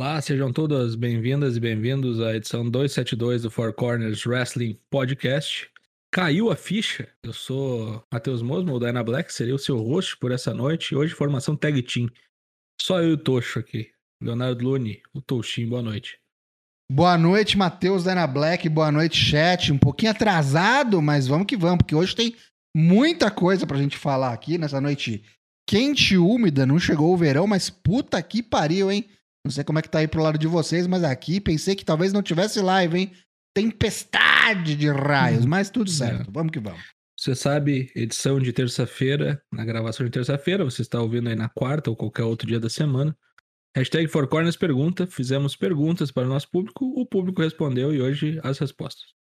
Olá, sejam todas bem-vindas e bem-vindos à edição 272 do Four Corners Wrestling Podcast. Caiu a ficha. Eu sou Matheus Mosmo, o Dyna Black, seria o seu host por essa noite. Hoje, formação Tag Team. Só eu e o Tocho aqui. Leonardo Lune, o Touchinho, boa noite. Boa noite, Matheus Dyna Black. Boa noite, chat. Um pouquinho atrasado, mas vamos que vamos, porque hoje tem muita coisa pra gente falar aqui nessa noite quente e úmida. Não chegou o verão, mas puta que pariu, hein? Não sei como é que tá aí pro lado de vocês, mas aqui pensei que talvez não tivesse live, hein? Tempestade de raios, Hum, mas tudo é. certo. Vamos que vamos. Você sabe, edição de terça-feira, na gravação de terça-feira, você está ouvindo aí na quarta ou qualquer outro dia da semana. Hashtag Four Corners pergunta, fizemos perguntas para o nosso público, o público respondeu e hoje as respostas.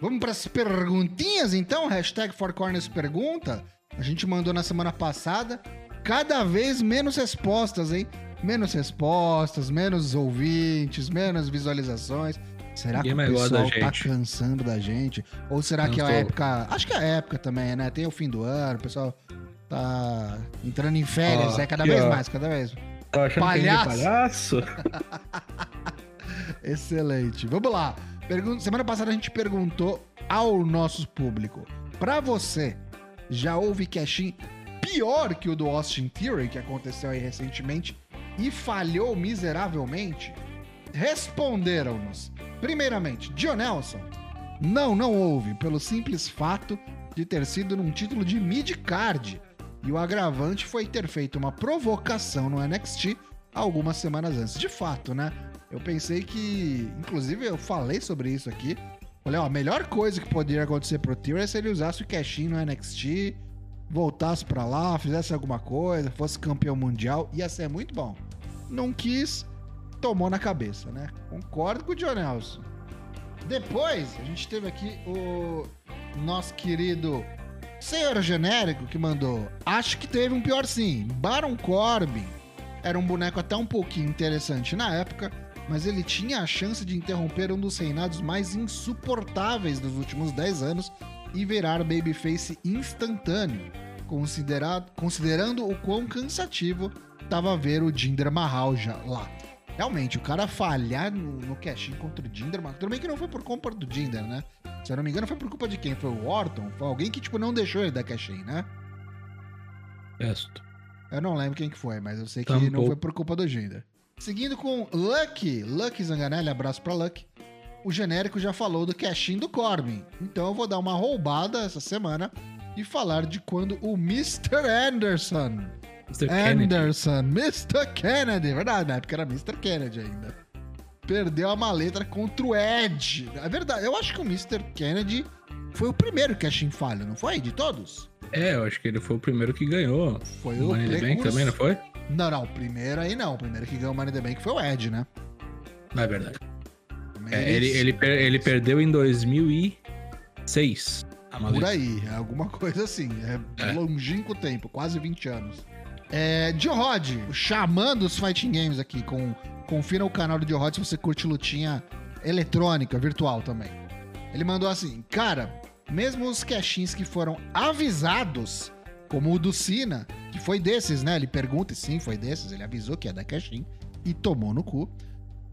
Vamos para as perguntinhas, então? Hashtag Four Corners pergunta. A gente mandou na semana passada. Cada vez menos respostas, hein? Menos respostas, menos ouvintes, menos visualizações. Será Ninguém que o pessoal tá cansando da gente? Ou será que é a época... Acho que é a época também, né? Tem o fim do ano, o pessoal tá entrando em férias, Ó, é cada vez ó. mais, cada vez. Tá achando Palhaço. que é palhaço? Excelente. Vamos lá. Pergun- Semana passada a gente perguntou ao nosso público. Pra você, já houve cash pior que o do Austin Theory, que aconteceu aí recentemente, e falhou miseravelmente? Responderam-nos. Primeiramente, John Nelson. Não, não houve, pelo simples fato de ter sido num título de mid-card. E o agravante foi ter feito uma provocação no NXT algumas semanas antes. De fato, né? Eu pensei que. Inclusive, eu falei sobre isso aqui. Falei, ó, a melhor coisa que poderia acontecer pro Theory é se ele usasse o cash no NXT, voltasse pra lá, fizesse alguma coisa, fosse campeão mundial, ia ser muito bom. Não quis, tomou na cabeça, né? Concordo com o John Nelson. Depois, a gente teve aqui o nosso querido Senhor Genérico que mandou. Acho que teve um pior sim. Baron Corbin era um boneco até um pouquinho interessante na época, mas ele tinha a chance de interromper um dos reinados mais insuportáveis dos últimos 10 anos e virar babyface instantâneo, considerado, considerando o quão cansativo tava ver o Jinder Mahal já lá. Realmente, o cara falhar no, no cash contra o Jinder Mahal, tudo bem que não foi por culpa do Jinder, né? Se eu não me engano, foi por culpa de quem? Foi o Orton? Foi alguém que, tipo, não deixou ele dar cash né? Resto. Eu não lembro quem que foi, mas eu sei que Tampouco. não foi por culpa do Jinder. Seguindo com Lucky, Lucky Zanganelli, abraço pra Lucky. O genérico já falou do cash do Corbin. Então eu vou dar uma roubada essa semana e falar de quando o Mr. Anderson. Mr. Kennedy. Anderson, Mr. Kennedy, verdade, na época era Mr. Kennedy ainda. Perdeu a maleta contra o Edge. É verdade, eu acho que o Mr. Kennedy foi o primeiro cash falho, não foi? De todos? É, eu acho que ele foi o primeiro que ganhou. Foi O o Money Play Bank também, não foi? Não, não, o primeiro aí não. O primeiro que ganhou o Money the Bank foi o Ed, né? Não é verdade. Também É, ele, ele, per- ele perdeu em 2006. a Por aí, é alguma coisa assim. É, É. longínquo tempo, quase 20 anos. É, John Rod, o xamã dos Fighting Games aqui. Com, confira o canal do John Rod se você curte lutinha eletrônica, virtual também. Ele mandou assim, cara, mesmo os cachins que foram avisados, como o do Cena, que foi desses, né? Ele pergunta e sim, foi desses. Ele avisou que é da cachim e tomou no cu.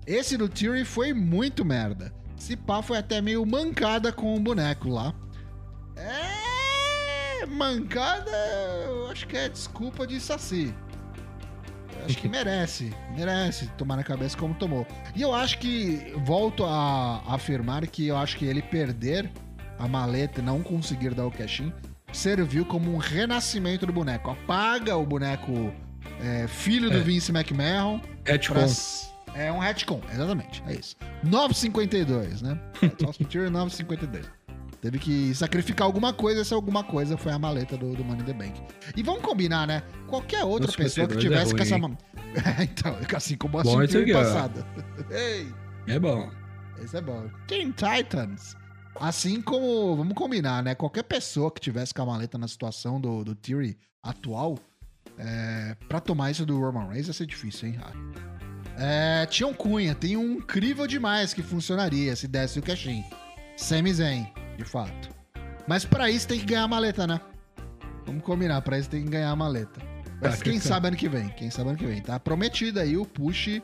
Esse do Theory foi muito merda. Se pá, foi até meio mancada com o boneco lá. É. Mancada, eu acho que é desculpa de Saci. Eu acho que merece, merece tomar na cabeça como tomou. E eu acho que, volto a afirmar que eu acho que ele perder a maleta e não conseguir dar o cash serviu como um renascimento do boneco. Apaga o boneco é, filho do É. Vince McMahon Retcon. Pra- É um retcon, exatamente. É isso. 9,52, né? Theory 9,52. Teve que sacrificar alguma coisa, essa alguma coisa foi a maleta do, do Money in the Bank. E vamos combinar, né? Qualquer outra pessoa que 9,52 tivesse é com essa. então, assim como a Bom passada. Ei, É bom. esse é bom. Teen Titans. Assim como, vamos combinar, né? Qualquer pessoa que tivesse com a maleta na situação do, do Theory atual, é, pra tomar isso do Roman Reigns ia ser difícil, hein? Ah, É, um Cunha, tem um incrível demais que funcionaria se desse o cash-in. Sami Zayn, de fato. Mas pra isso tem que ganhar a maleta, né? Vamos combinar, pra isso tem que ganhar a maleta. Mas Tá, quem que- sabe ano que vem, quem sabe ano que vem. Tá prometido aí o push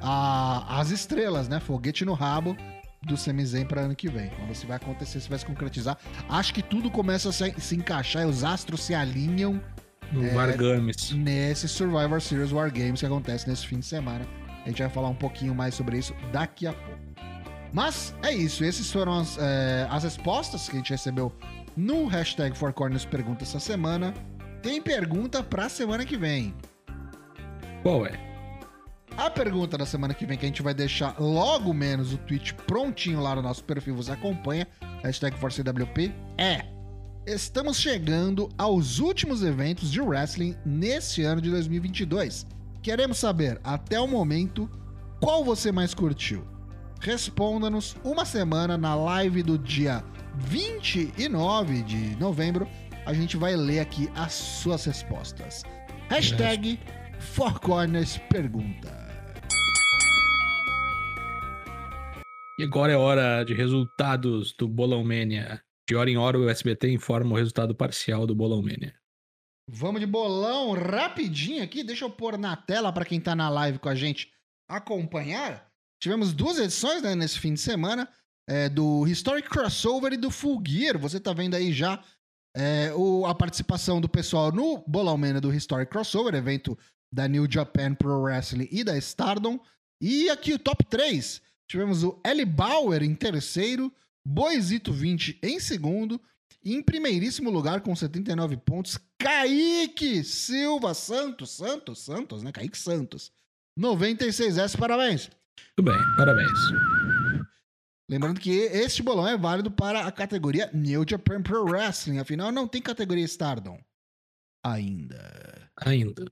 a, as estrelas, né? Foguete no rabo do Sami Zayn pra ano que vem. Vamos ver se vai acontecer, se vai se concretizar. Acho que tudo começa a se, se encaixar e os astros se alinham No É. Vargames. nesse Survivor Series War Games que acontece nesse fim de semana. A gente vai falar um pouquinho mais sobre isso daqui a pouco. Mas é isso, esses foram as, é, as respostas que a gente recebeu no hashtag Four Corners Pergunta essa semana. Tem pergunta pra semana que vem. Qual é? A pergunta da semana que vem, que a gente vai deixar logo menos o tweet prontinho lá no nosso perfil, você acompanha, hashtag ForceWP, é... Estamos chegando aos últimos eventos de wrestling nesse ano de 2022. Queremos saber, até o momento, qual você mais curtiu? Responda-nos uma semana na live do dia 29 de novembro. A gente vai ler aqui as suas respostas. Hashtag Four Corners Pergunta. E agora é hora de resultados do Bolão Mania. De hora em hora o SBT informa o resultado parcial do Bolão Mania. Vamos de bolão rapidinho aqui. Deixa eu pôr na tela para quem tá na live com a gente acompanhar. Tivemos duas edições né, nesse fim de semana é, do Historic Crossover e do Full Gear. Você tá vendo aí já é, o- a participação do pessoal no Bolão Mania do Historic Crossover, evento da New Japan Pro Wrestling e da Stardom. E aqui o top 3. Tivemos o Eli Bauer em terceiro, Boisito 20 em segundo, e em primeiríssimo lugar, com 79 pontos, Kaique Silva Santos. Santos, Santos, né? Kaique Santos. 96S, parabéns. Tudo bem, parabéns. Lembrando que este bolão é válido para a categoria New Japan Pro Wrestling. Afinal, não tem categoria Stardom. Ainda. Ainda.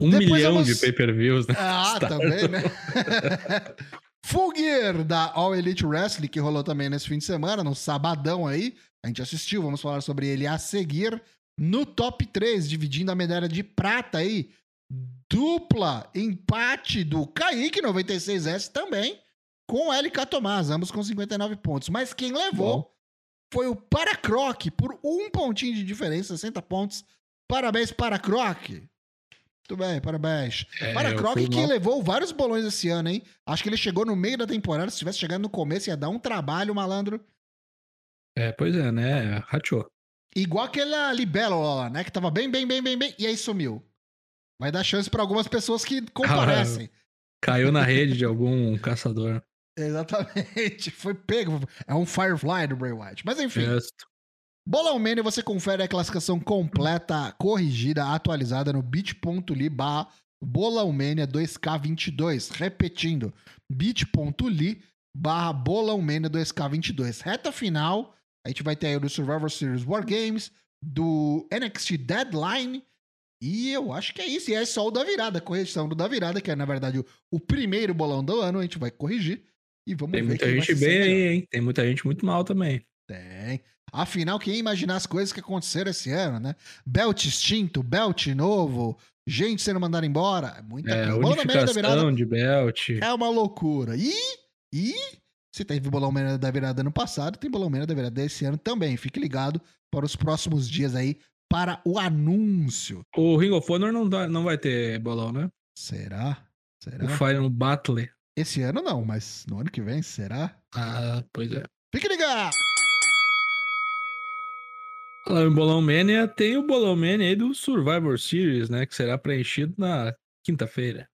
Um Depois milhão vamos- de pay-per-views, né? Ah, também, né? Full Gear da All Elite Wrestling, que rolou também nesse fim de semana, no sabadão aí. A gente assistiu, vamos falar sobre ele a seguir. No top 3, dividindo a medalha de prata aí. Dupla empate do Kaique 96S também, com o LK Tomás, ambos com 59 pontos. Mas quem levou Bom. foi o Paracroc, por um pontinho de diferença, 60 pontos. Parabéns, Paracroc. Muito bem, parabéns. É, Para Croc, que mal- levou vários bolões esse ano, hein? Acho que ele chegou no meio da temporada. Se tivesse chegado no começo, ia dar um trabalho, malandro. É, pois é, né? Rachou. Igual aquela Libelo lá, né? Que tava bem, bem, bem, bem, bem. E aí sumiu. Vai dar chance pra algumas pessoas que comparecem. Caiu na rede de algum caçador. Exatamente. Foi pego. É um Firefly do Bray Wyatt. Mas enfim. Justo. Bolão Mania, você confere a classificação completa, corrigida, atualizada no bit.ly barra Bolãomania 2K22. Repetindo, bit.ly barra Bolãomania 2K22. Reta final, a gente vai ter aí o do Survivor Series War Games, do NXT Deadline, e eu acho que é isso. E é só o da virada, correção do da virada, que é na verdade o, o primeiro bolão do ano, a gente vai corrigir. E vamos Tem ver muita quem vai gente bem aí, hein? Tem muita gente muito mal também. Tem. Afinal, quem ia imaginar as coisas que aconteceram esse ano, né? Belt extinto, belt novo, gente sendo mandada embora. Muita É, coisa. Da virada unificação de belt. é uma loucura. E, e se teve Bolão Merda da virada ano passado, tem Bolão Merda da virada desse ano também. Fique ligado para os próximos dias aí para o anúncio. O Ring of Honor não, dá- não vai ter bolão, né? Será? Será? O Final Battle. Esse ano não, mas no ano que vem, será? Ah, pois é. Fique ligado! Falando em Bolão Mania, tem o Bolão Mania aí do Survivor Series, né? Que será preenchido na quinta-feira.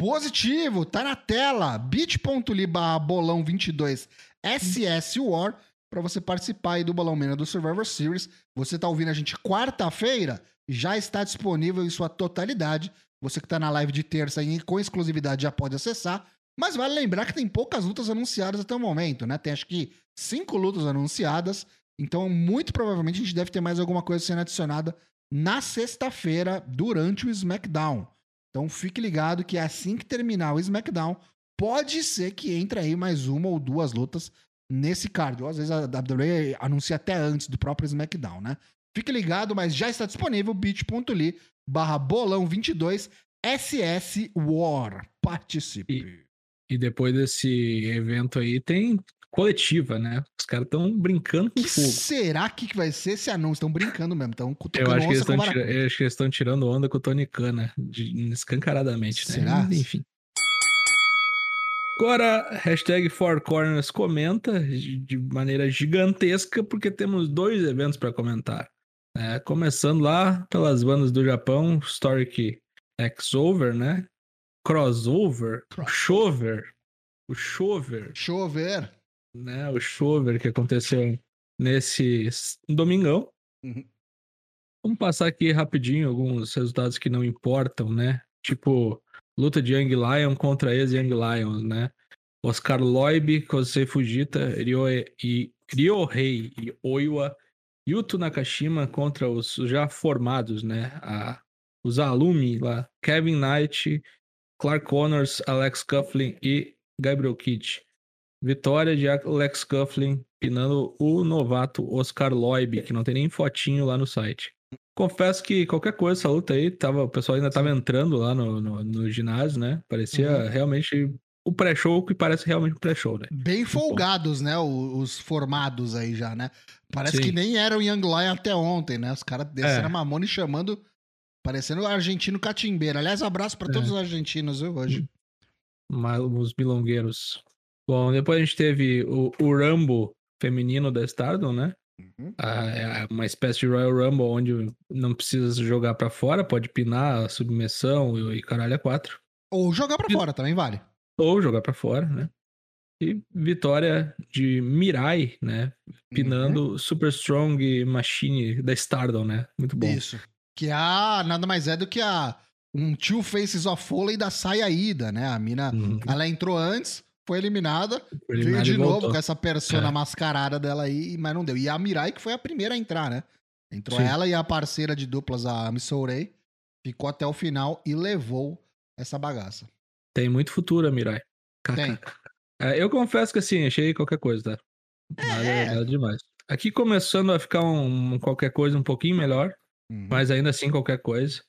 Positivo, tá na tela. bit.ly bolão 22 SS War para você participar aí do Bolão Mania do Survivor Series. Você tá ouvindo a gente quarta-feira, já está disponível em sua totalidade. Você que tá na live de terça aí com exclusividade já pode acessar. Mas vale lembrar que tem poucas lutas anunciadas até o momento, né? Tem acho que cinco lutas anunciadas. Então, muito provavelmente a gente deve ter mais alguma coisa sendo adicionada na sexta-feira durante o SmackDown. Então fique ligado que assim que terminar o SmackDown, pode ser que entre aí mais uma ou duas lutas nesse card. Ou às vezes a WWE anuncia até antes do próprio SmackDown, né? Fique ligado, mas já está disponível bit.ly barra bolão 22 SS War. Participe. E, e depois desse evento aí tem coletiva, né? Os caras estão brincando com que fogo. será que vai ser esse anúncio? Estão brincando mesmo. Estão Eu acho, que eles estão tira... eu acho que eles estão tirando onda com o Tony Khan, né? De... Escancaradamente, né? Será? Enfim. Agora, hashtag Four Corners comenta de maneira gigantesca, porque temos dois eventos para comentar. É, começando lá pelas bandas do Japão, Historic X-Over, né? Crossover, Cross- Chover, o Chover, Chover. Né? O Chover que aconteceu nesse domingão. Uhum. Vamos passar aqui rapidinho alguns resultados que não importam, né? Tipo, luta de Young Lion contra ex-Young Lions, né? Oscar Loib, Kosei Fujita, Ryohei e Ryohei e Oiwa, Yuto Nakashima contra os já formados, né? A, os alumni lá, Kevin Knight, Clark Connors, Alex Coughlin e Gabriel Kidd. Vitória de Alex Coughlin pinando o novato Oscar Loib, que não tem nem fotinho lá no site. Confesso que qualquer coisa, essa luta aí, tava, o pessoal ainda tava entrando lá no, no, no ginásio, né? Parecia Uhum. realmente o pré-show que parece realmente um pré-show, né? Bem folgados, né? Os, formados aí já, né? Parece Sim. que nem eram Young Lion até ontem, né? Os caras desceram É. a mamona e chamando. Parecendo o argentino catimbeiro. Aliás, abraço pra É. todos os argentinos, viu, hoje. Mas os milongueiros. Bom, depois a gente teve o, o Rumble feminino da Stardom, né? Uhum. É uma espécie de Royal Rumble onde não precisa jogar pra fora, pode pinar a submissão e, e caralho a quatro. Ou jogar pra fora, também vale. Ou jogar pra fora, né? E vitória de Mirai, né? Pinando Super Strong Machine da Stardom, né? Muito bom. Isso. Que a nada mais é do que a um Two Faces of Foley da saia ida, né? A mina, Uhum. ela entrou antes, foi eliminada, veio Eliminado de e novo voltou. com essa persona É. mascarada dela aí, mas não deu. E a Mirai que foi a primeira a entrar, né? Entrou Sim. ela e a parceira de duplas, a Missourei, ficou até o final e levou essa bagaça. Tem muito futuro, a Mirai. Tem. É, eu confesso que assim, achei qualquer coisa, tá? Nada, É. nada demais. Aqui começando a ficar um, qualquer coisa um pouquinho melhor, Uhum. mas ainda assim qualquer coisa.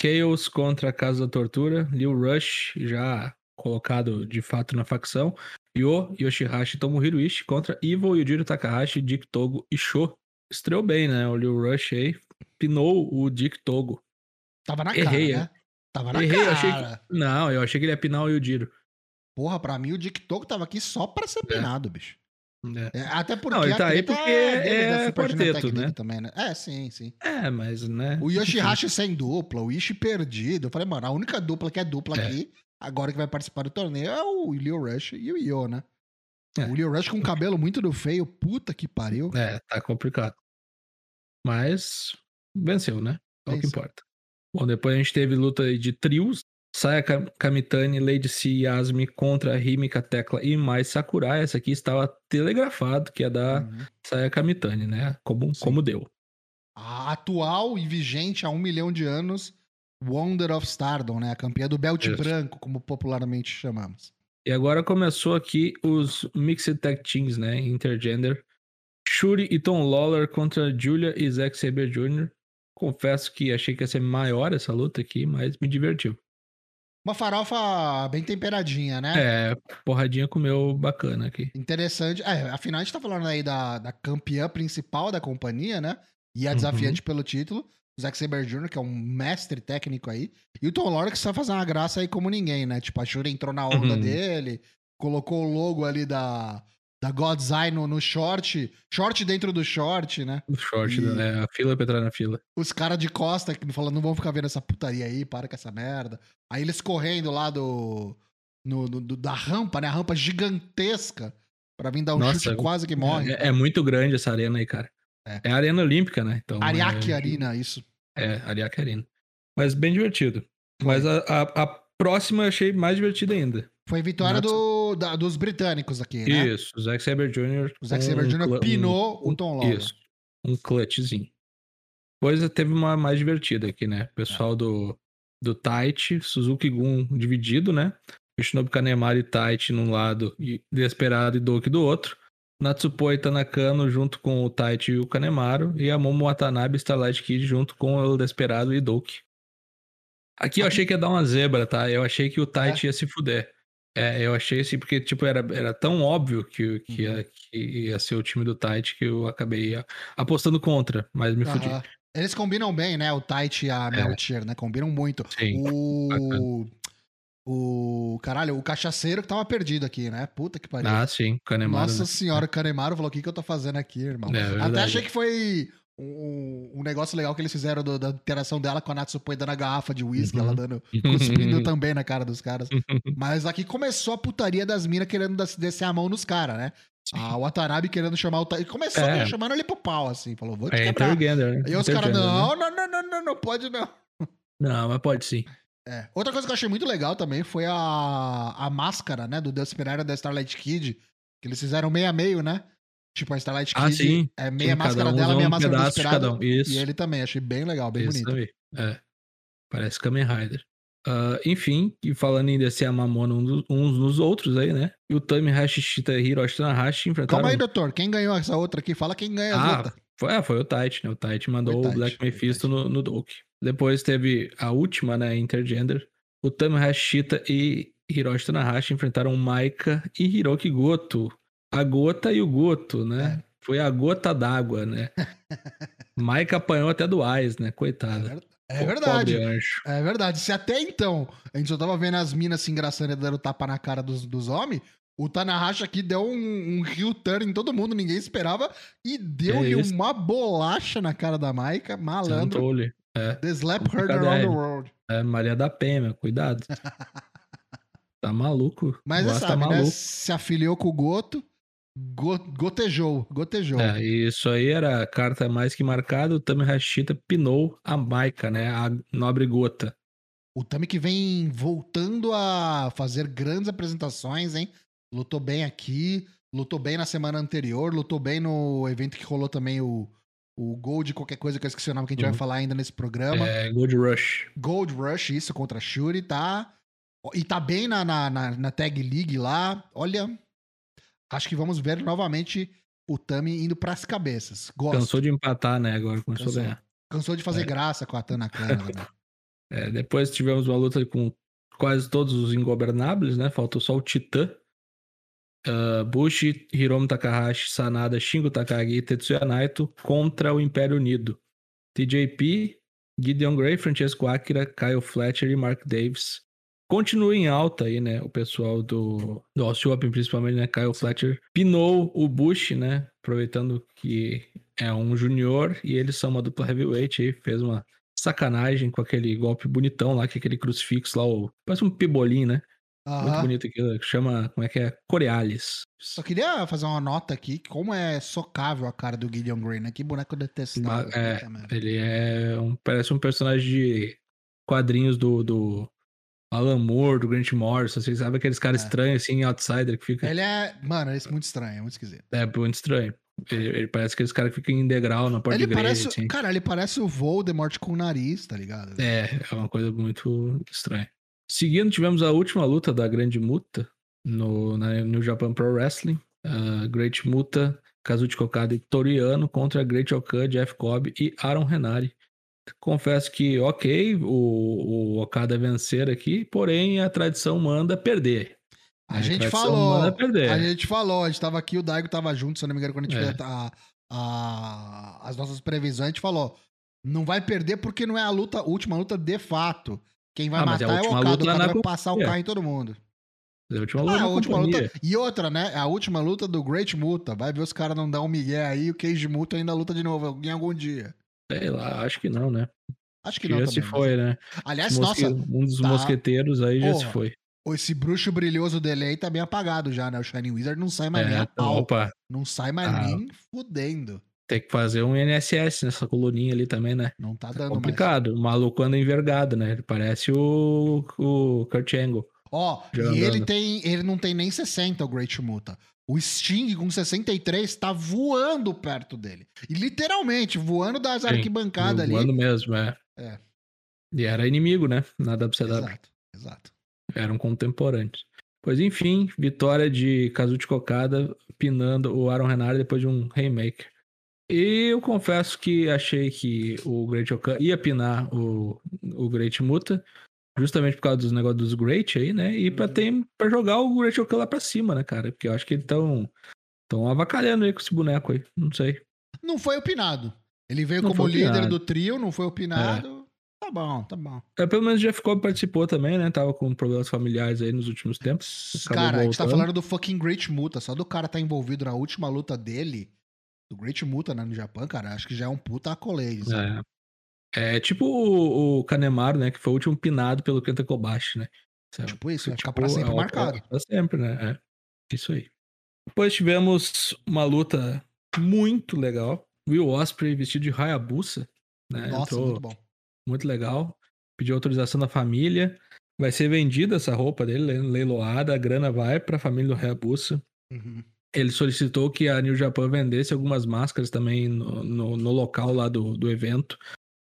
Chaos contra a Casa da Tortura, Lil Rush já colocado de fato na facção, Yo, Yoshihashi Tomohiro Ishii contra Evil, Yujiro Takahashi, Dick Togo e Sho. Estreou bem, né? O Lil Rush aí pinou o Dick Togo. Tava na Errei, cara, né? Tava na Errei, eu achei cara. Não, eu achei que ele ia pinar o Yujiro. Porra, pra mim o Dick Togo tava aqui só pra ser pinado, bicho. É. É, até porque Não, ele tá aí porque é Super Junior quarteto, né? Também, né? É, sim, sim. É, mas, né? O Yoshihashi sem dupla, o Ishii perdido. Eu falei, mano, a única dupla que é dupla É. aqui, agora que vai participar do torneio, é o Leo Rush e o Io, né? É. O Leo Rush com um cabelo muito do feio, puta que pariu. É, tá complicado. Mas venceu, né? É o que importa. Bom, depois a gente teve luta de trios. Saya Ka- Kamitani, Lady C Yasmi contra Himika Tecla e mais Sakurai. Essa aqui estava telegrafado que é da Uhum. Saya Kamitani, né? Como, Sim. como deu. A atual e vigente há um milhão de anos, Wonder of Stardom, né? A campeã do Belt Isso. Branco, como popularmente chamamos. E agora começou aqui os Mixed Tag Teams, né? Intergender. Shuri e Tom Lawler contra Julia e Zack Saber Jr. Confesso que achei que ia ser maior essa luta aqui, mas me divertiu. Uma farofa bem temperadinha, né? É, porradinha comeu bacana aqui. Interessante. É, afinal, a gente tá falando aí da, da campeã principal da companhia, né? E a Uhum. desafiante pelo título. Zack Saber Jr., que é um mestre técnico aí. E o Tom que sabe fazer uma graça aí como ninguém, né? Tipo, a Shuri entrou na onda Uhum. dele, colocou o logo ali da, da God's Eye no, no short. Short dentro do short, né? O short, E- né? A fila pra entrar na fila. Os caras de costa que falando, não vão ficar vendo essa putaria aí, para com essa merda. Aí eles correndo lá do. no- no- do- da rampa, né? A rampa gigantesca. Pra vir dar um Nossa, chute quase que morre. É, é muito grande essa arena aí, cara. É. É, a arena olímpica, né? Então, Ariake é, Arena, isso. É, Ariake Arena. Mas bem divertido. Mas a, a, a próxima eu achei mais divertida ainda. Foi vitória do, da- dos britânicos aqui, né? Isso, o Zack Saber Jr. O Zack Saber um Jr. cla- pinou um- o Tom Lawler. Isso, um clutchzinho. Depois teve uma mais divertida aqui, né? O pessoal do, do Taichi, Suzuki Gun dividido, né? Yoshinobu Kanemaru e Taichi num lado e Desperado e Doki do outro. Natsupoi Tanakano junto com o Taichi e o Kanemaru. E a Momo Watanabe Starlight Kid junto com o Desperado e Doki. Aqui eu achei que ia dar uma zebra, tá? Eu achei que o Tite ia se fuder. É, eu achei assim, porque, tipo, era, era tão óbvio que, que, ia, que ia ser o time do Tite que eu acabei apostando contra, mas me fudi. Aham. Eles combinam bem, né? O Tite e a Meltier, né? Combinam muito. Sim, O. O. Caralho, o cachaceiro que tava perdido aqui, né? Puta que pariu. Ah, sim, Canemaro. Nossa né? senhora, o Canemaro falou: o que, que eu tô fazendo aqui, irmão? É, Até verdade. achei que foi um, um negócio legal que eles fizeram do- da interação dela com a Natsupoi dando a garrafa de uísque, Uhum. ela dando. cuspindo também na cara dos caras. Mas aqui começou a putaria das minas querendo des- descer a mão nos caras, né? A Watanabe querendo chamar o. Ta- e Começou É. né, chamando ele pro pau, assim. Falou, vou te É quebrar. né? E os caras, Intergender, né? não, não, não, não, não, não pode não. Não, mas pode sim. É. Outra coisa que eu achei muito legal também foi a, a máscara, né, do Deus Pereira da Starlight Kid, que eles fizeram meio a meio, né? Tipo, a Starlight Ah, Kid sim. é meia Sim, máscara um dela, meia um máscara do pedaço de Desesperado. cada um. Isso. E ele também, achei bem legal, bem Isso bonito. também. É. Parece Kamen Rider. Ah, enfim, e falando em descer a mamona dos- uns nos outros aí, né? E o Tami Hashishita e Hiroshi Tanahashi enfrentaram... Calma aí, doutor. Quem ganhou essa outra aqui? Fala quem ganha as Ah, foi, ah, foi o Tite, né? O Tite mandou Foi o o Tite, Black o Mephisto Tite. no, no Doke. Depois teve a última, né? Intergender. O Tami Hashita e Hiroshi Tanahashi enfrentaram Maika e Hiroki Goto. A gota e o Goto, né? É. Foi a gota d'água, né? Maika apanhou até do Ais, né? Coitada. é verdade. É verdade. Se até então a gente só tava vendo as minas se engraçando e dando tapa na cara dos, dos homens, o Tanahashi aqui deu um, um heel turn em todo mundo, ninguém esperava, e deu-lhe É uma bolacha na cara da Maika, malandro. Santole. É, The slap heard around the world. é Maria da Penha, cuidado. Tá maluco. Mas Gosta você sabe, né? maluco. Se afiliou com o Goto, go- gotejou, gotejou. É, e isso aí era a carta mais que marcada. O Tami Hashita pinou a Maika, né? A nobre gota. O Tami que vem voltando a fazer grandes apresentações, hein? Lutou bem aqui, lutou bem na semana anterior, lutou bem no evento que rolou também o, o Gold, qualquer coisa que eu esqueci o nome que a gente Uhum. vai falar ainda nesse programa. É, Gold Rush. Gold Rush, isso, contra a Shuri, tá? E tá bem na, na, na, na Tag League lá. Olha, acho que vamos ver novamente o Tami indo pras cabeças. Gosto. Cansou de empatar, né? Agora começou Cansou. a ganhar. Cansou de fazer É. graça com a Tana Kana. né? É, depois tivemos uma luta com quase todos os ingobernáveis, né? Faltou só o Titã. Uh, Bushi, Hiromu Takahashi, Sanada, Shingo Takagi e Tetsuya Naito contra o Império Unido. TJP, Gideon Gray, Francesco Akira, Kyle Fletcher e Mark Davis. Continua em alta aí, né? O pessoal do, do Austin Open, principalmente, né? Kyle Fletcher pinou o Bush, né? Aproveitando que é um junior e eles são uma dupla heavyweight aí. Fez uma sacanagem com aquele golpe bonitão lá, que é aquele crucifixo lá, o, parece um pibolim, né? Muito Aham. bonito aquilo, que chama, como é que é? Corealis. Só queria fazer uma nota aqui, como é socável a cara do Gideon Green, né? Que boneco detestável. Ba- é, puta merda. Ele é um, parece um personagem de quadrinhos do, do Alan Moore, do Grant Morrison, vocês sabem aqueles caras É. estranhos assim, outsider, que fica... Ele é. Mano, ele é muito estranho, é muito esquisito. É muito estranho. Ele, ele parece aqueles caras que ficam em degrau na porta Ele de igreja, parece. assim. Cara, ele parece o Voldemort com o nariz, tá ligado? É, é uma coisa muito estranha. Seguindo, tivemos a última luta da Grande Muta no, na, no Japan Pro Wrestling. A Great Muta, Kazuchi Okada e Toriano contra Great Okan, Jeff Cobb e Aaron Renari. Confesso que, ok, o, o Okada vencer aqui, porém a tradição manda perder. A É, gente falou. manda perder. A gente falou, a gente tava aqui, o Daigo tava junto, se eu não me engano, quando a gente É. fez a- a- as nossas previsões, a gente falou. Não vai perder porque não é a luta, a última luta de fato. Quem vai Ah, mas é matar a é, o Okada. luta O na vai passar o carro em todo mundo. A última Ah, luta a na última luta. E outra, né? A última luta do Great Muta. Vai ver os caras não dar um migué aí, o Cage Muta ainda luta de novo em algum dia. Sei lá, acho que não, né? Acho que Que não já também. se foi, né? mas- Aliás, Esse nossa, mosque- um dos tá- mosqueteiros aí já se Porra. foi. esse bruxo brilhoso dele aí tá bem apagado já, né? O Shining Wizard não sai mais nem É, a pau. opa, Não sai mais Ah. nem fudendo. Tem que fazer um NSS nessa coluninha ali também, né? Não tá É dando mais. complicado. O maluco anda envergado, né? Ele parece o, o Kurt Angle. Ó, Já e ele tem. Ele não tem nem 60, o Great Muta. O Sting com 63 tá voando perto dele. E literalmente, voando das Sim, arquibancadas ali. Voando mesmo, é. É. E era inimigo, né? Na WCW. Exato, exato. Eram contemporâneos. Pois enfim, vitória de Kazuchi Kokada pinando o Aaron Renard depois de um Haymaker. E eu confesso que achei que o Great Okan ia pinar o, o Great Muta, justamente por causa dos negócios dos Great aí, né? E pra, Uhum. ter, pra jogar o Great Okan lá pra cima, né, cara? Porque eu acho que eles tão, tão avacalhando aí com esse boneco aí. Não sei. Não foi opinado. Ele veio Não como líder opinado. do trio, não foi opinado. Tá bom, tá bom. É, pelo menos o Jeff Cobb participou também, né? Tava com problemas familiares aí nos últimos tempos. Cara, a gente tá voltando. falando do fucking Great Muta. Só do cara tá envolvido na última luta dele, do Great Muta né, no Japão, cara, acho que já é um puta accolade. sabe? É. É tipo o, o Kanemaru, né? Que foi o último pinado pelo Kenta Kobashi, né? Sabe? Tipo isso, vai ficar Tipo, pra sempre é o- marcado. é Pra sempre, né? É. Isso aí. Depois tivemos uma luta muito legal. Will Osprey vestido de Hayabusa, né? Nossa, Entrou muito bom. muito legal. Pediu autorização da família. Vai ser vendida essa roupa dele, le- leiloada. A grana vai pra família do Hayabusa. Uhum. Ele solicitou que a New Japan vendesse algumas máscaras também no, no, no local lá do, do evento,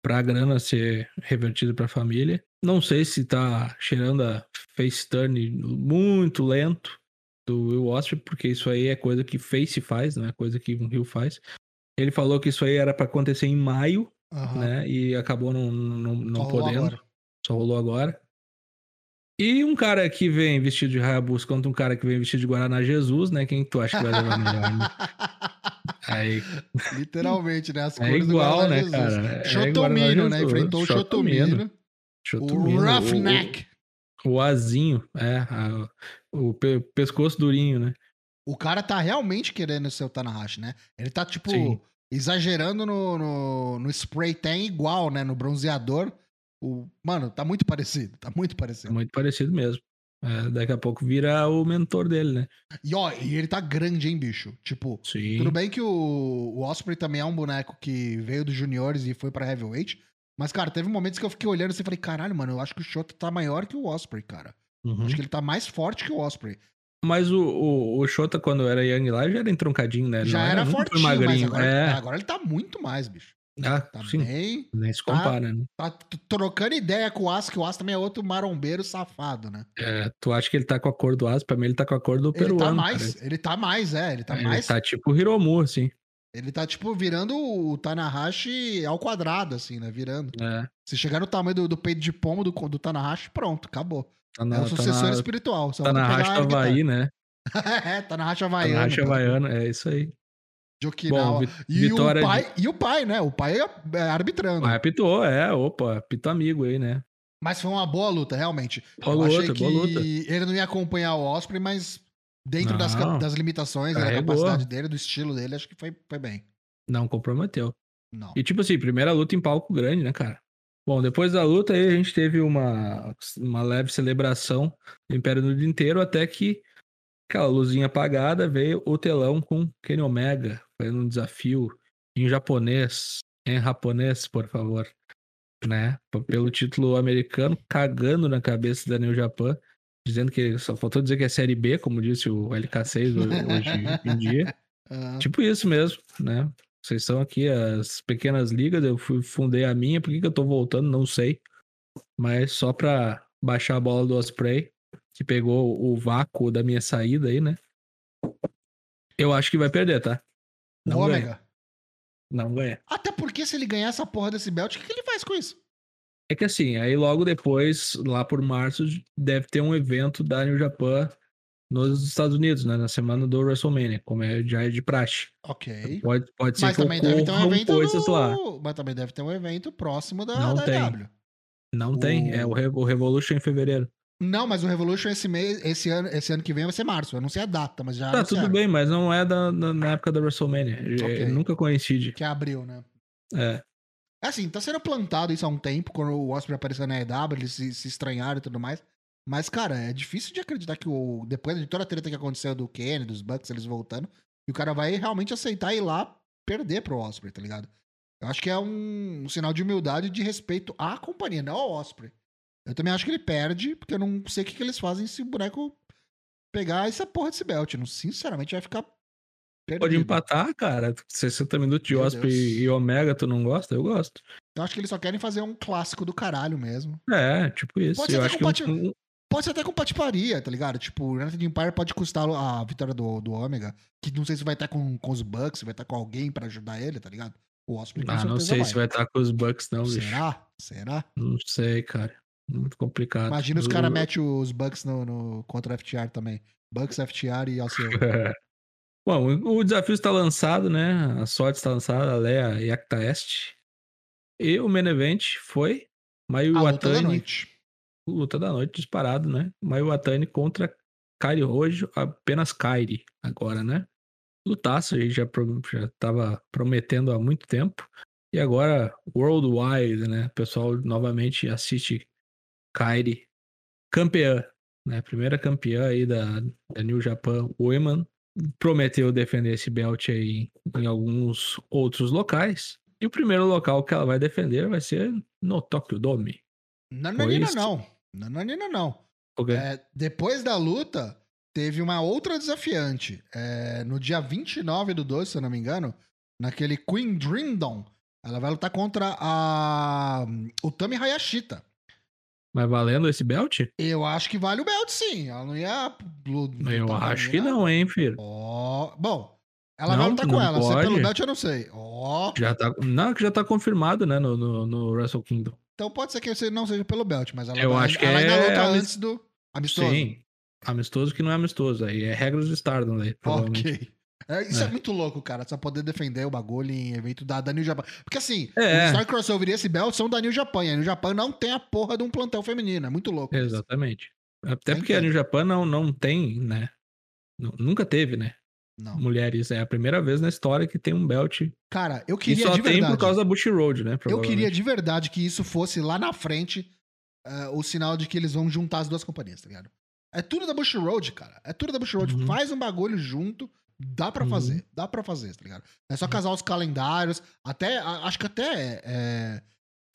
para a grana ser revertida para a família. Não sei se tá cheirando a face turn muito lento do Will Osprey, porque isso aí é coisa que face faz, não é coisa que um Rio faz. Ele falou que isso aí era para acontecer em maio, Aham. né? E acabou não, não, não Só podendo. agora. Só rolou agora. E um cara que vem vestido de Hayabusa contra um cara que vem vestido de Guaraná Jesus, né? Quem tu acha que vai levar melhor, né? Aí, Literalmente, né? As é cores igual, né, Jesus. cara? É Chotomino, Guaraná né? Enfrentou o. Chotomino, O Roughneck. O, o azinho, é. a- o pe- pescoço durinho, né? O cara tá realmente querendo ser o Tanahashi, né? Ele tá, tipo, Sim. exagerando no, no, no spray tan igual, né? No bronzeador. O... Mano, tá muito parecido. Tá muito parecido. muito parecido mesmo. É, daqui a pouco vira o mentor dele, né? E ó, e ele tá grande, hein, bicho? Tipo, Sim. tudo bem que o, o Osprey também é um boneco que veio dos juniores e foi pra heavyweight. Mas, cara, teve momentos que eu fiquei olhando assim e falei, caralho, mano, eu acho que o Shota tá maior que o Osprey, cara. Uhum. Acho que ele tá mais forte que o Osprey. Mas o, o, o Shota, quando era Young lá, já era entroncadinho, né? Já era foi fortinho, magrinho. agora, é. agora ele tá muito mais, bicho. Ah, Tá sim. bem. Nem se compara, né? Tá trocando ideia com o As, que o As também é outro marombeiro safado, né? É, tu acha que ele tá com a cor do Asa? Pra mim, ele tá com a cor do Ele peruano. tá cara. mais, ele tá mais, é, ele tá ele mais. tá tipo o Hiromu, assim. Ele tá, tipo, virando o Tanahashi ao quadrado, assim, né? Virando. É. Se chegar no tamanho do, do peito de pomo do, do Tanahashi, pronto, acabou. Tá é na, o sucessor tá na, espiritual. Só tá a guitarra. Havaí, né? é, Tanahashi Tá Havaiano. na racha pelo- Havaiano, é isso aí. De Okinawa. Bom, e, o pai, e o pai, né? O pai é, é arbitrando. Mas apitou, é, opa, apita amigo aí, né? Mas foi uma boa luta, realmente. Boa eu achei luta, que boa luta. ele não ia acompanhar o Osprey, mas dentro das, Não. das limitações, da Carregou. capacidade dele, do estilo dele, acho que foi, foi bem. Não comprometeu. Não. E tipo assim, primeira luta em palco grande, né, cara? Bom, depois da luta aí a gente teve uma, uma leve celebração do Império dia inteiro, até que aquela luzinha apagada veio o telão com Kenny Omega, fazendo um desafio em japonês, em japonês, por favor, né? Pelo título americano, cagando na cabeça da New Japan, dizendo que só faltou dizer que é série B, como disse o LK6 ho- hoje em dia. Ah, Tipo isso mesmo, né? Vocês são aqui as pequenas ligas, eu fui, fundei a minha, por que, que eu tô voltando? Não sei. Mas só pra baixar a bola do Osprey, que pegou o vácuo da minha saída aí, né? Eu acho que vai perder, tá? O Não ganha. Ômega. Não ganha. Até porque se ele ganhar essa porra desse belt, o que, que ele faz com isso? É que assim, aí logo depois, lá por março, deve ter um evento da New Japan nos Estados Unidos, né? Na semana do WrestleMania, como é, já é de praxe. Ok. Pode, pode ser Mas que também deve ter um evento coisas no- lá. Mas também deve ter um evento próximo da, Não da tem. Não tem, é o, Re- o Revolution em fevereiro. Não, mas o Revolution esse mês, esse ano, esse ano que vem vai ser março. Eu não sei a data, mas já Tá, anunciaram, tudo bem, mas não é da, da- na época da WrestleMania. É- Ok. Nunca coincide. Que é abril, né? É. É assim, tá sendo plantado isso há um tempo, quando o Osprey apareceu na EW, eles se, se estranharam e tudo mais. Mas, cara, é difícil de acreditar que o, depois de toda a treta que aconteceu do Kenny, dos Bucks, eles voltando, que o cara vai realmente aceitar ir lá perder pro Osprey, tá ligado? Eu acho que é um, um sinal de humildade e de respeito à companhia, não ao Osprey. Eu também acho que ele perde, porque eu não sei o que, que eles fazem se o boneco pegar essa porra desse belt. Não, sinceramente, vai ficar perdido. Pode empatar, cara. 60 minutos de Deus. e Omega, tu não gosta? Eu gosto. Eu acho que eles só querem fazer um clássico do caralho mesmo. É, tipo isso. Pode ser Eu até que um, Pode ser até com patiparia, tá ligado? Tipo, o United Empire pode custar a vitória do, do Ômega, que não sei se vai estar com, com os Bucks, se vai estar com alguém pra ajudar ele, tá ligado? O Osprey Ah, não sei se vai estar com os Bucks, não, bicho. Será? Será? Não sei, cara. Muito complicado. Imagina os caras metem os Bucks no, no, contra o FTR também. Bucks, FTR e Alceu. Bom, o desafio está lançado, né? A sorte está lançada, a Leia e Acta Est. E o main event foi Mayu A luta da Watani, noite. luta da noite, disparado, né? Mayu Watani contra Kairi Rojo, apenas Kairi agora, né? Lutaço, a gente já, já tava prometendo há muito tempo. E agora, worldwide, né? O pessoal novamente assiste Kairi campeã, né? Primeira campeã aí da, da New Japan Women. Prometeu defender esse belt aí em alguns outros locais. E o primeiro local que ela vai defender vai ser no Tokyo Dome. Nananina Foi não. Nananina não. Ok? É, depois da luta, teve uma outra desafiante. É, no dia 29 do 12, se eu não me engano, naquele Queen Dreamdom, ela vai lutar contra a o Tami Hayashita. Mas valendo esse belt? Eu acho que vale o belt, sim. Ela não ia. lu- Eu acho que não, hein, filho. Ó, bom, ela Não, vai lutar com não ela. Se é pelo pode. belt, eu não sei. Ó, Já tá, não, que já tá confirmado, né, no, no, no Wrestle Kingdom. então pode ser que não seja pelo belt, mas ela, Eu vai- acho que ela ainda é luta amis- antes do amistoso. Sim. Amistoso que não é amistoso. Aí é regras do Stardom, provavelmente. Ok. É, isso é. É. muito louco, cara. Só poder defender o bagulho em evento da, da New Japan. Porque assim, É. o Star Crossover e esse belt são da New Japan. E a New Japan não tem a porra de um plantel feminino. É muito louco. isso. Exatamente. Até Nem porque a. New Japan não, não tem, né? Nu- Nunca teve, né? Não. Mulheres. É a primeira vez na história que tem um belt. Cara, eu E queria só de tem verdade. por causa da Bush Road, né? Eu queria de verdade que isso fosse lá na frente eh, o sinal de que eles vão juntar as duas companhias, tá ligado? É tudo da Bush Road, cara. É tudo da Bush Road. Uhum. Faz um bagulho junto. Dá pra Uhum. fazer. Dá pra fazer, tá ligado? É só casar os calendários. Até, acho que até é,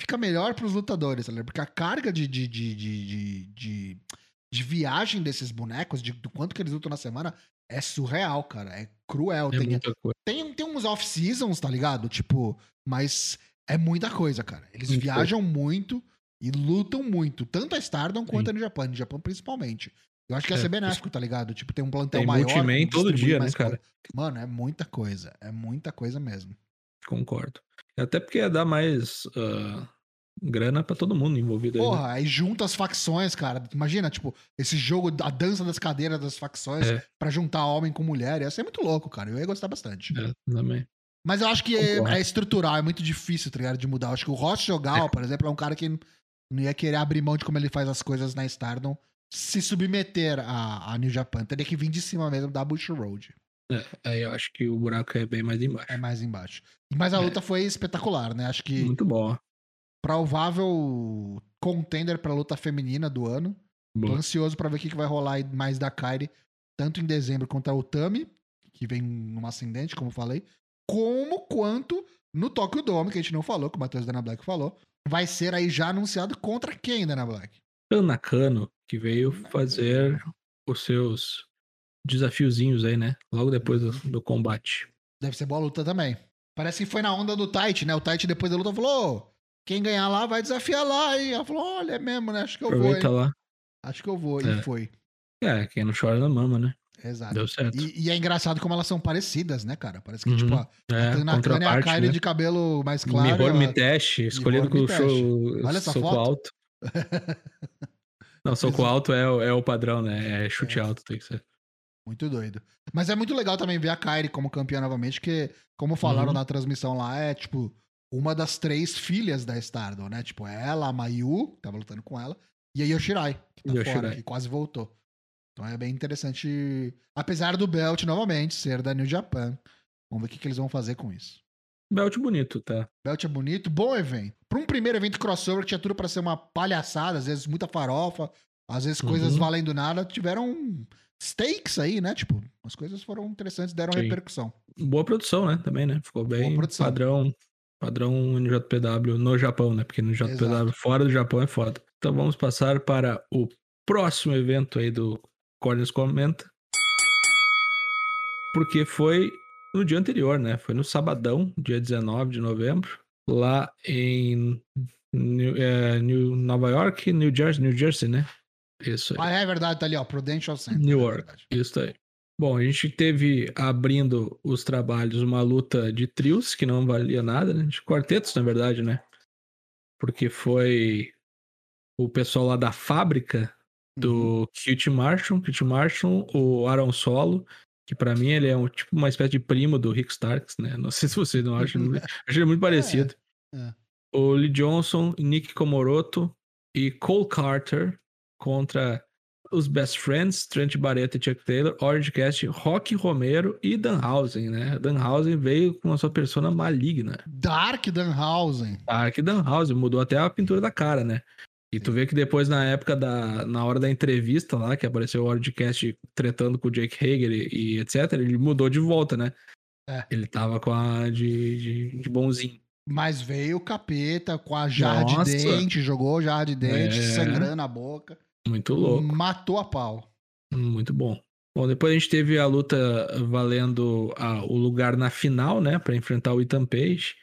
fica melhor pros lutadores, tá ligado? Porque a carga de, de, de, de, de, de- viagem desses bonecos, de, do quanto que eles lutam na semana, é surreal, cara. É cruel. É tem, tem, tem uns off-seasons, tá ligado? Tipo, mas é muita coisa, cara. Eles Muita viajam muito e lutam muito. Tanto a Stardom quanto Sim. a New Japan. New Japan principalmente. Eu acho que ia É, ser benéfico, tá ligado? Tipo, tem um plantel Tem maior. multiman todo dia, né, cara? Mano, é muita coisa. É muita coisa mesmo. Concordo. Até porque ia dar mais ah, grana pra todo mundo envolvido aí. né? Porra, aí junta as facções, cara. Imagina, tipo, esse jogo, a dança das cadeiras das facções É. pra juntar homem com mulher. Ia ser muito louco, cara. Eu ia gostar bastante. É, também. Mas eu acho que é, Concordo. é estrutural, é muito difícil, tá ligado? De mudar. Eu acho que o Ross Jogal, por exemplo, é um cara que não ia querer abrir mão de como ele faz as coisas na Stardom, se submeter a, a New Japan. Teria que vir de cima mesmo da Bush Road. É, aí eu acho que o buraco é bem mais embaixo. É mais embaixo. Mas a É. luta foi espetacular, né? Acho que Muito bom. provável contender pra luta feminina do ano. Tô Boa. ansioso pra ver o que que vai rolar mais da Kairi, tanto em dezembro contra o Tami, que vem numa ascendente, como eu falei, como quanto no Tokyo Dome, que a gente não falou, que o Matheus Dana Black falou, vai ser aí já anunciado contra quem, Dana Black? Nakano, que veio fazer os seus desafiozinhos aí, né? Logo depois do, do combate. Deve ser boa luta também. Parece que foi na onda do Tite, né? O Tite depois da luta falou: "Ô, quem ganhar lá vai desafiar lá. E ela falou: olha, é mesmo, né? Acho que eu vou. Aproveita hein? lá. Acho que eu vou. É. E foi. É, quem não chora na mama, né? Exato. Deu certo. E, e é engraçado como elas são parecidas, né, cara? Parece que, Uhum. tipo, a, é, a Nakano é a Kylie né? de cabelo mais claro. Mihor ela- Mitesh, escolhido com o show, Olha essa soco foto. alto. Não, soco alto é, o- é o padrão, né? É chute É. alto, tem que ser. Muito doido. Mas é muito legal também ver a Kairi como campeã novamente, que, como falaram Uhum. na transmissão lá, é tipo uma das três filhas da Stardom, né? Tipo, ela, a Mayu, que tava lutando com ela, e a Yoshirai, que tá Yoshirai. fora, que quase voltou. Então é bem interessante. Apesar do belt, novamente, ser da New Japan. Vamos ver o que, que eles vão fazer com isso. Belt bonito, tá? Belt é bonito, bom evento. Pra um primeiro evento crossover que tinha tudo pra ser uma palhaçada, às vezes muita farofa, às vezes coisas Uhum. valendo nada, tiveram stakes aí, né? Tipo, as coisas foram interessantes, deram Sim. repercussão. Boa produção, né? Também, né? Ficou bem padrão. Padrão NJPW no Japão, né? Porque no JPW Exato. fora do Japão é foda. Então vamos passar para o próximo evento aí do Corners Comenta. Porque foi no dia anterior, né? Foi no sabadão, dia 19 de novembro, lá em New, é, New- Nova York, New Jersey, New Jersey, né? Isso aí. Ah, é verdade, tá ali, ó. Prudential Center. Newark. é verdade. Isso aí. Bom, a gente teve abrindo os trabalhos uma luta de trios que não valia nada, né? De quartetos, na verdade, né? Porque foi o pessoal lá da fábrica Uhum. do Kit Marshall, Kit Marshall, o Aaron Solo, que pra mim ele é um tipo uma espécie de primo do Rick Starks, né? Não sei se vocês não acham, acho ele muito parecido. é. O Lee Johnson, Nick Komoroto e Cole Carter contra os Best Friends, Trent Barreta e Chuck Taylor, Orange Cast, Rock Romero e Danhausen, né? Danhausen veio com a sua persona maligna. Dark Danhausen. Dark Danhausen mudou até a pintura da cara, né? E tu vê que depois, na época da. Na hora da entrevista lá, que apareceu o Oradcast tretando com o Jake Hager e, e etc., ele mudou de volta, né? É. Ele tava com a de, de, de bonzinho. Mas veio o capeta com a jarra Nossa. de dente, jogou jarra de dente, É. sangrando a boca. Muito louco. Matou a pau. Muito bom. Bom, depois a gente teve a luta valendo a- o lugar na final, né? Pra enfrentar o Ethan Page.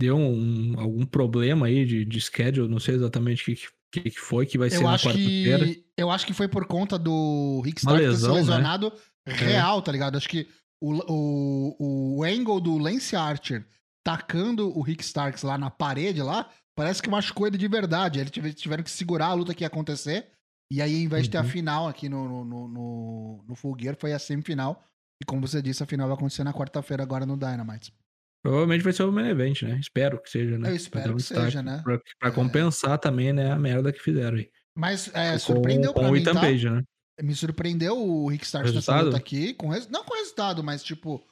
Deu um, algum problema aí de, de schedule, não sei exatamente o que, que, que foi, que vai ser Eu na acho quarta-feira. que eu acho que foi por conta do Rick Stark ter lesão, né? lesionado real, tá ligado? Acho que o, o, o angle do Lance Archer tacando o Rick Starks lá na parede lá, parece que machucou ele de verdade. Eles tive- tiveram que segurar a luta que ia acontecer. E aí, ao invés de ter a Uhum. final aqui no, no, no, no, no Full Gear, foi a semifinal. E como você disse, a final vai acontecer na quarta-feira agora no Dynamite. Provavelmente vai ser o main event, né? Espero que seja, né? Eu espero um que seja, né? Pra, pra É. compensar também, né, a merda que fizeram aí. Mas é, Com- surpreendeu com pra o mim, Ethan tá? Page, né? Me surpreendeu o Rick Starks nessa luta aqui. Com res- Não com resultado, mas tipo,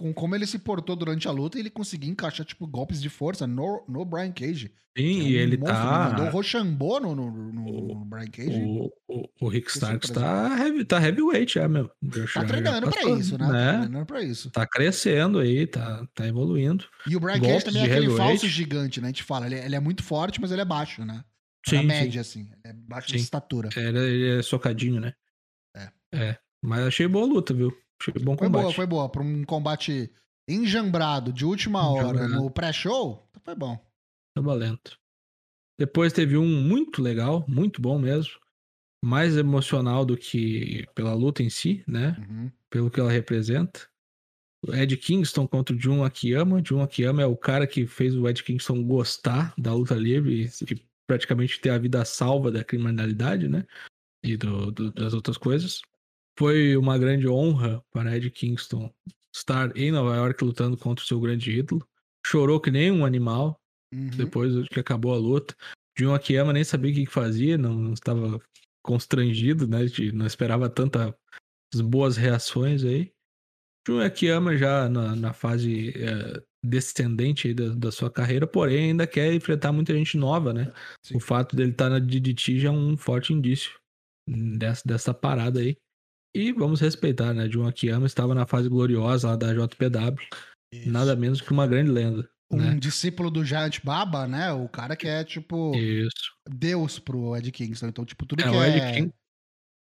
com como ele se portou durante a luta, ele conseguia encaixar, tipo, golpes de força no, no Brian Cage. Sim, é e um ele monstro, Ele mandou o tá. Rochambeau no, no, no- no Brian Cage. O, o, o Rick Starks tá, heavy, tá heavyweight já, meu. Já- tá treinando já pra passou, isso, né? Tá treinando pra isso. Tá crescendo aí, tá, tá evoluindo. E o Brian Golpes Cage também é de aquele falso gigante, né? A gente fala, ele é, ele é muito forte, mas ele é baixo, né? Sim, Na sim. média, assim. Ele é baixo de Sim. estatura. Ele, ele é socadinho, né? É. É. Mas achei boa luta, viu? Achei bom Foi combate. boa, foi boa. Pra um combate enjambrado de última hora Enjambrado. no pré-show, foi bom. Tá valendo. Depois teve um muito legal, muito bom mesmo. Mais emocional do que pela luta em si, né? Uhum. Pelo que ela representa. O Ed Kingston contra o Jun Akiyama. Jun Akiyama é o cara que fez o Ed Kingston gostar da luta livre e, e praticamente ter a vida salva da criminalidade, né? E do- do- das outras coisas. Foi uma grande honra para Ed Kingston estar em Nova York lutando contra o seu grande ídolo. Chorou que nem um animal Uhum. depois que acabou a luta. Jun Akiyama nem sabia o que fazia, não, não estava constrangido, né? de- Não esperava tantas boas reações aí. Jun Akiyama já na, na fase eh, descendente da, da sua carreira, porém ainda quer enfrentar muita gente nova, né? Sim. O fato dele estar na DDT já é um forte indício dessa, dessa parada aí. E vamos respeitar, né? Jun Akiyama estava na fase gloriosa lá da JPW, Isso. nada menos que uma grande lenda. Um né? discípulo do Giant Baba, né? O cara que é, tipo, Isso. Deus pro Ed Kingston. Então, tipo, tudo É, que é King-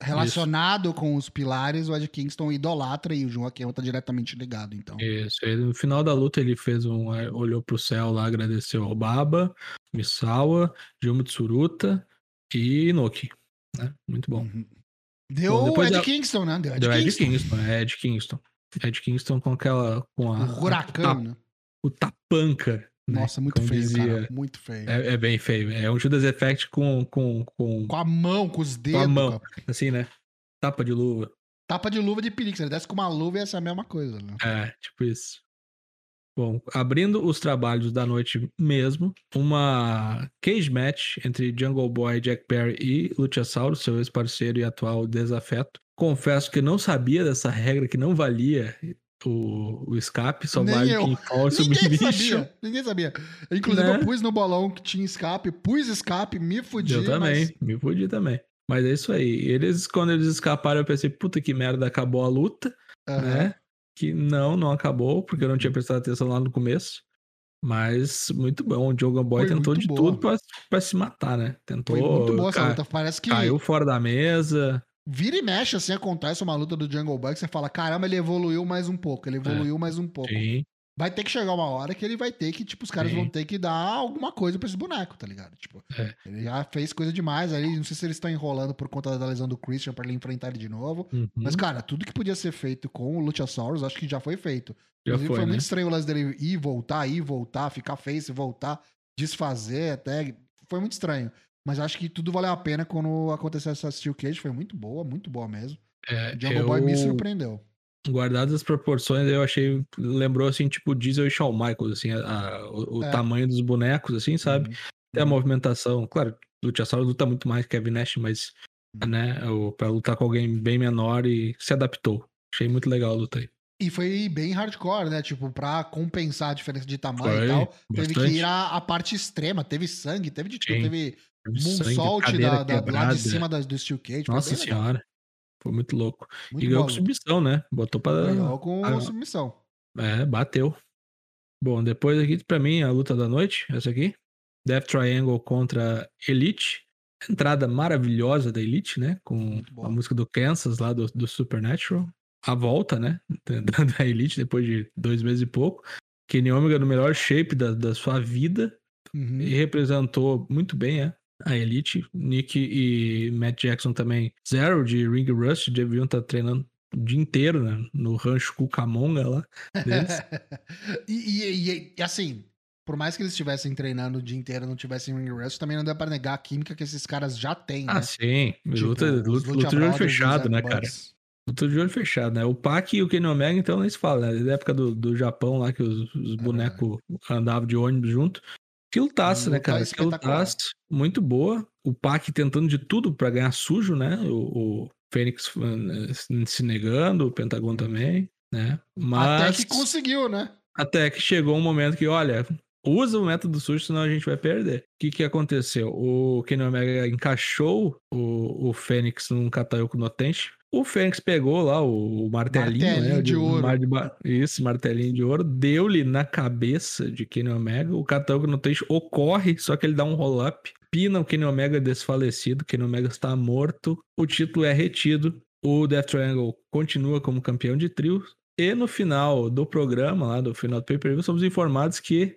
relacionado com os pilares, o Ed Kingston idolatra e o João Akiyama tá diretamente ligado, então. Isso, ele, no final da luta ele fez um. eh, olhou pro céu lá, agradeceu ao Baba, Misawa, Juma Tsuruta e Inoki. Né? Muito bom. Uhum. Deu Bom, o Ed a- Kingston, né? Deu Ed Deu Ed Kingston. Kingston, é Ed Kingston. Ed Kingston com aquela. com a. O Huracan, né? O tapanca. né? Nossa, muito Como feio, dizia. cara. Muito feio. É, é bem feio. É um Judas Effect com. com, com Com a mão, com os dedos. mão. cara. assim, né? Tapa de luva. Tapa de luva de perigo. Ele desse com uma luva, ia ser a mesma coisa, né? É, tipo isso. Bom, abrindo os trabalhos da noite mesmo, uma cage match entre Jungle Boy, Jack Perry e Luchasaurus, seu ex-parceiro e atual desafeto. Confesso que não sabia dessa regra que não valia o, o escape, só Nem vale eu. quem force o sabia. Ninguém sabia. Inclusive, Né? eu pus no bolão que tinha escape, pus escape, me fudi. Eu também, mas- me fudi também. Mas é isso aí. Eles, quando eles escaparam, eu pensei, puta que merda, acabou a luta. Aham. né? Que não, não acabou, porque eu não tinha prestado atenção lá no começo. Mas muito bom. O Jogan Boy Foi tentou de boa. tudo pra, pra se matar, né? Tentou. Foi muito boa essa luta. Parece que Caiu fora da mesa. vira e mexe assim, acontece uma luta do Jungle Boy que você fala, caramba, ele evoluiu mais um pouco, ele evoluiu mais um pouco. É. Sim. Vai ter que chegar uma hora que ele vai ter que, tipo, os caras Sim. vão ter que dar alguma coisa pra esse boneco, tá ligado? Tipo, É. ele já fez coisa demais ali. Não sei se eles estão enrolando por conta da lesão do Christian pra ele enfrentar ele de novo. Uhum. Mas, cara, tudo que podia ser feito com o Luchasaurus, acho que já foi feito. Já Inclusive, foi, foi né? muito estranho o lance dele ir, voltar, ir, voltar, ficar face, voltar, desfazer até. Foi muito estranho. Mas acho que tudo valeu a pena quando aconteceu essa Steel Cage. Foi muito boa, muito boa mesmo. É, O Jungle Boy me eu- surpreendeu. Guardadas as proporções, eu achei. Lembrou assim, tipo Diesel e Shawn Michaels, assim, a- a- o, É. tamanho dos bonecos, assim, sabe? Uhum. Até a Uhum. movimentação. Claro, o Luchasaurus luta muito mais que Kevin Nash, mas, Uhum. né, o, pra lutar com alguém bem menor e se adaptou. Achei muito legal a luta aí. E foi bem hardcore, né? Tipo, pra compensar a diferença de tamanho Foi, e tal. Teve bastante. que ir à, à parte extrema. Teve sangue, teve de tudo. Teve moonsault da, da, lá de cima da- do Steel Cage. Nossa bem legal. Foi muito louco. Muito e ganhou com submissão, né? Botou pra. Ganhou com Ah, submissão. É, bateu. Bom, depois aqui, pra mim, a luta da noite, essa aqui. Death Triangle contra Elite. Entrada maravilhosa da Elite, né? Com a música do Kansas lá do, do Supernatural. A volta, né? Da, da Elite depois de dois meses e pouco. Kenny Omega no melhor shape da, da sua vida. Uhum. E representou muito bem, é. A Elite. Nick e Matt Jackson também. Zero de Ring Rust. Deviam estar treinando o dia inteiro, né? No rancho Cucamonga lá. Deles. e, e- e- assim, por mais que eles estivessem treinando o dia inteiro e não tivessem ring rust, também não dá pra negar a química que esses caras já têm, né? Ah, sim. Tipo, luta, luta, luta de olho fechado, né, cara? Luta de olho fechado, né? O Pac e o Kenny Omega, então, nem se fala, né? Da época do, do Japão lá, que os, os bonecos andavam de ônibus junto. Que lutaça, né, cara? Lutaça muito boa. O Pac tentando de tudo pra ganhar sujo, né? O, o Fênix eh, se negando, o Pentagon também, né? Mas... Até que conseguiu, né? Até que chegou um momento que, olha, usa o método sujo, senão a gente vai perder. O que, que aconteceu? O Kenny Omega encaixou o, o Fênix num Katayoko no Tenchi. O Fênix pegou lá o, o martelinho, Martelinho né? de ouro. mar de Isso, martelinho de ouro. Deu-lhe na cabeça de Kenny Omega. O Katayoko no Tenchi ocorre, só que ele dá um roll-up. Pina o Kenny Omega desfalecido. Kenny Omega está morto. O título é retido. O Death Triangle continua como campeão de trio. E no final do programa, lá do final do pay-per-view, somos informados que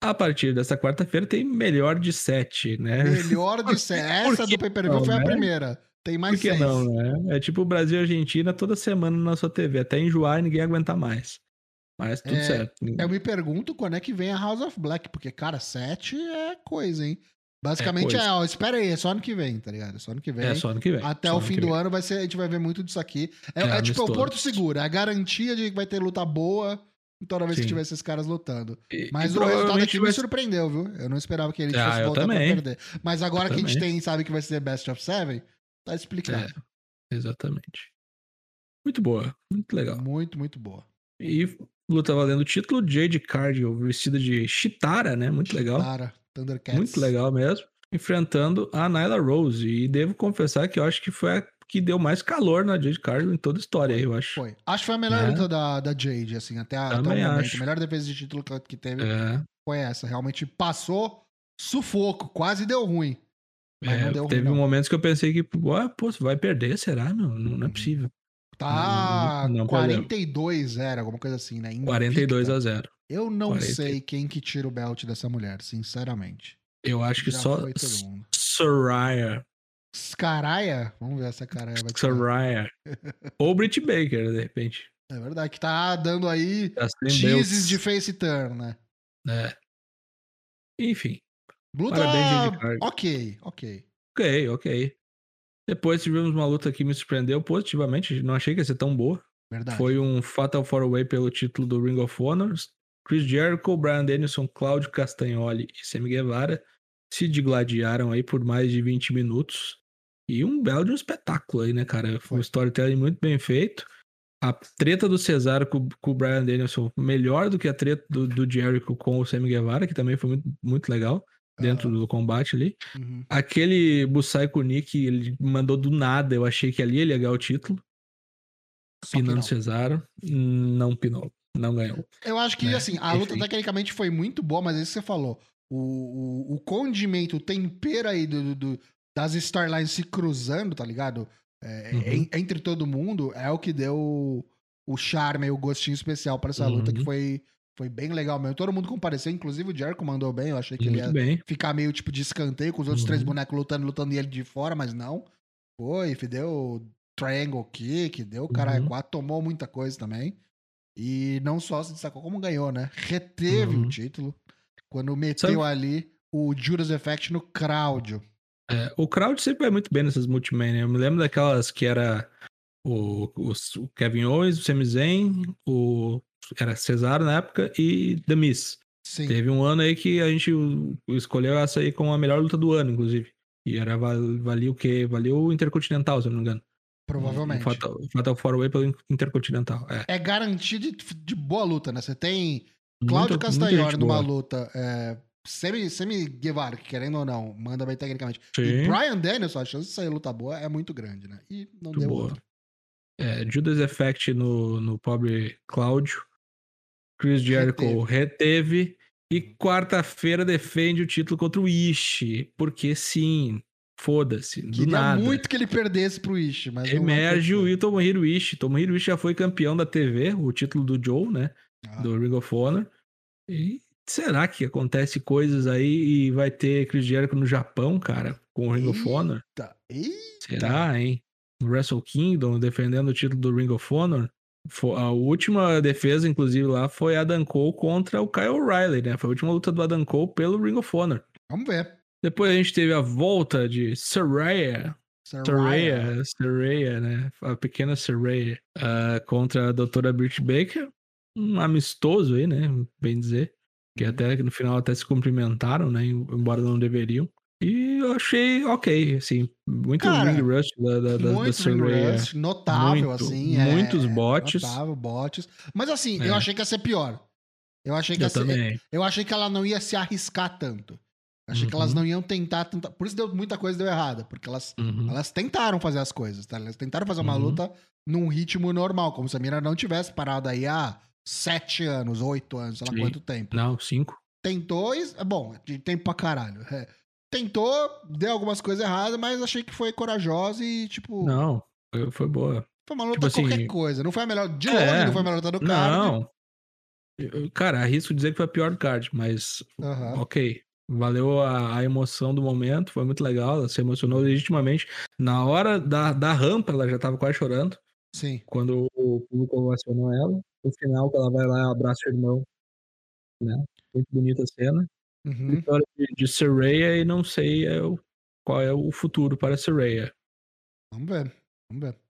a partir dessa quarta-feira tem melhor de sete, né? Melhor de ser. Essa do pay-per-view foi a né? primeira. Tem mais Por que seis. não, né? É tipo o Brasil e a Argentina toda semana na sua TV, até enjoar e ninguém aguentar mais. Mas tudo É, certo. Eu me pergunto quando é que vem a House of Black, porque, cara, sete é coisa, hein? Basicamente é, coisa. ó, espera aí, é só ano que vem, tá ligado? É só ano que vem. É só ano que vem. Até o fim do vem. ano vai ser, a gente vai ver muito disso aqui. É, É, é tipo é o. Porto Seguro, é a garantia de que vai ter luta boa toda vez que Sim. tiver esses caras lutando. E- Mas e o resultado aqui vai me surpreendeu, viu? Eu não esperava que ele Ah, fosse voltar também. pra perder. Mas agora Eu que a gente também. tem sabe que vai ser Best of Seven, tá explicado. É, exatamente. Muito boa, muito legal. Muito, muito boa. E luta valendo o título, Jade Cargill, vestida de Chitara, né? Muito legal. Cara, Thundercats. Muito legal mesmo. Enfrentando a Nyla Rose. E devo confessar que eu acho que foi a que deu mais calor na Jade Cargill em toda a história, eu acho. Foi. Acho que foi a melhor É. luta da, da Jade, assim, até, a- até o momento. acho. A melhor defesa de título que, teve É, foi essa. Realmente passou sufoco, quase deu ruim. Mas é, não deu ruim, teve não. momentos que eu pensei que, ué, pô, você vai perder, será? Não, não, não é possível. Tá Não, não 42 era, alguma coisa assim, né? Invicta. 42 a 0. Eu não 40. sei quem que tira o belt dessa mulher, sinceramente. Eu acho que Já só. Soraya. Scaraya? Vamos ver se a Caraya vai tirar. Soraya. Ou Britt Baker, de repente. É verdade, que tá dando aí Tá teases de face turn, né? É. Enfim. Parabéns, ok, ok. Ok, ok. Depois tivemos uma luta que me surpreendeu positivamente. Não achei que ia ser tão boa. Verdade. Foi um Fatal 4-Way pelo título do Ring of Honor. Chris Jericho, Brian Danielson, Claudio Castagnoli e Sammy Guevara se digladiaram aí por mais de 20 minutos. E um belo de um espetáculo aí, né, cara? Foi um storytelling muito bem feito. A treta do Cesaro com, com o Brian Danielson melhor do que a treta do, do Jericho com o Sammy Guevara, que também foi muito, muito legal dentro do combate ali. Uhum. Aquele Busai com o Nick, ele mandou do nada. Eu achei que ali ele ia ganhar o título. Só Pinando. Cesaro. Não pinou. Não ganhou. Eu acho que, né? assim, a luta Enfim. tecnicamente foi muito boa, mas é isso que você falou. O, o, o condimento, o tempero aí do- do- das storylines se cruzando, tá ligado? É, Uhum. en- entre todo mundo, é o que deu o charme e o gostinho especial pra essa luta, Uhum. que foi, Foi bem legal mesmo. Todo mundo compareceu, inclusive o Jericho mandou bem. Eu achei que ele Muito ia bem. ficar meio tipo de escanteio com os outros três Uhum. bonecos lutando, lutando e ele de fora, mas não. Foi, deu triangle kick, deu caralho Uhum. 4, tomou muita coisa também. E não só se destacou como ganhou, né? Reteve Uhum. o título quando meteu Sabe- ali o Judas Effect no Claudio. É, o crowd sempre vai muito bem nessas multiman, né? Eu me lembro daquelas que era o, o, o Kevin Owens, o Sami Zayn, o era Cesaro na época e The Miz. Sim. Teve um ano aí que a gente escolheu essa aí como a melhor luta do ano, inclusive. E era val- valia o quê? Valia o Intercontinental, se eu não me engano. Provavelmente. O Fatal, o Fatal Four Way pelo Intercontinental. É. É garantia de, de boa luta, né? Você tem Cláudio Castagnoli numa boa. luta é, semi, semi Guevara, que querendo ou não, manda bem tecnicamente. Sim. E Brian Danielson, a chance de sair luta boa é muito grande, né? E não Muito deu boa. outra. É, Judas Effect no, no pobre Cláudio. Chris Jericho reteve. E quarta-feira defende o título contra o Ishii. Porque sim, foda-se, do Queria nada. muito que ele perdesse pro Ishi, mas Emerge o Tomohiro Ishii. Tomohiro Ishii já foi campeão da TV, o título do Joe, né? Ah, Do Ring of Honor. E será que acontece coisas aí e vai ter Chris Jericho no Japão, cara? Com o Ring of Honor? Eita. Será, hein? No Wrestle Kingdom, defendendo o título do Ring of Honor. A última defesa, inclusive, lá foi Adam Cole contra o Kyle O'Reilly, né? Foi a última luta do Adam Cole pelo Ring of Honor. Vamos ver. Depois a gente teve a volta de Saraya, Saraya. Saraya, né? A pequena Saraya ah, contra a doutora Britt Baker. Um amistoso aí, né? Bem dizer. Que Uhum. até que no final até se cumprimentaram, né? Embora não deveriam. E eu achei ok, assim. Muito Cara, ring rush da, da, da, da Muito ring Saraya. rush, notável, Muito, assim. é, muitos bots. Notável, bots. Mas assim, É. eu achei que ia ser pior. Eu achei que Eu ser. Eu achei que ela não ia se arriscar tanto. Achei que Uhum. elas não iam tentar, tanta- Por isso deu muita coisa deu errada. Porque elas, Uhum. elas tentaram fazer as coisas, tá? Elas tentaram fazer uma Uhum. luta num ritmo normal, como se a mina não tivesse parado aí há sete anos, oito anos, sei lá Sim. quanto tempo. Não, cinco. Tentou e. é Bom, de tempo pra caralho. É. Tentou, deu algumas coisas erradas, mas achei que foi corajosa e, tipo, Não, foi, foi boa. foi uma luta tipo assim, qualquer coisa. Não foi a melhor. De é, longe, não foi a melhor luta do card. Não. Eu- Cara, arrisco dizer que foi a pior do card, mas Aham. ok. Valeu a, a emoção do momento, foi muito legal. Ela se emocionou legitimamente. Na hora da, da rampa, ela já tava quase chorando. Sim. Quando o público ovacionou ela. No final, que ela vai lá e abraça o irmão. Né? Muito bonita a cena. Uhum. Vitória de, de Saraya e não sei é o- qual é o futuro para Saraya. Vamos ver. Vamos ver.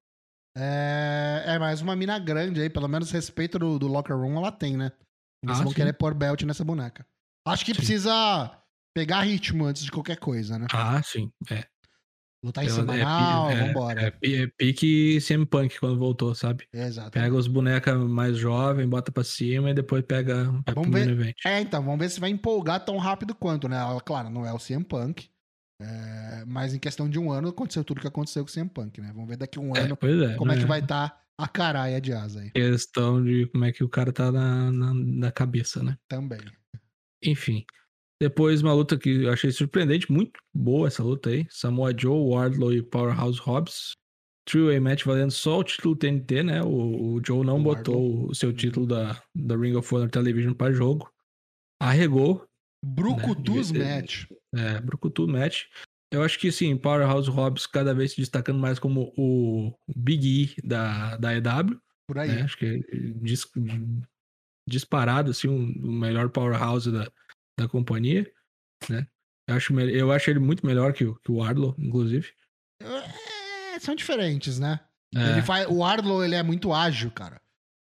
É, é mais uma mina grande aí, pelo menos respeito do, do locker room ela tem, né? Eles Ah, vão sim. querer pôr belt nessa boneca. Acho que Sim. precisa pegar ritmo antes de qualquer coisa, né? Ah, sim. É. Lutar em Ela- é semanal, é- vambora. É, é pique CM Punk quando voltou, sabe? Exato. Pega os bonecas mais jovens, bota pra cima e depois pega, pega Vamos ver. main event. É, então, vamos ver se vai empolgar tão rápido quanto, né? Ela, Claro, não é o CM Punk. é, mas em questão de um ano aconteceu tudo que aconteceu com o CM Punk, né? Vamos ver daqui a um É, ano pois é. como é né? que vai estar a caralha de asa aí Questão de como é que o cara tá na, na, na cabeça, né? também. Enfim. Depois uma luta que eu achei surpreendente, muito boa essa luta aí. Samoa Joe, Wardlow e Powerhouse Hobbs. Three-way match valendo só o título TNT, né? O, o Joe não O botou o seu título da, da Ring of Honor Television pra jogo. Arregou, Brucutus Né, Match. É, Brucutu match. Eu acho que sim, Powerhouse Hobbs cada vez se destacando mais como o Big E da, da EW. Por aí. né? Acho que é dis- disparado assim, um- o melhor Powerhouse da, da companhia. Né? Eu, acho, eu acho ele muito melhor que, o- que o Arlo, inclusive. É, são diferentes, né? É, Ele faz, o Arlo, ele é muito ágil, cara.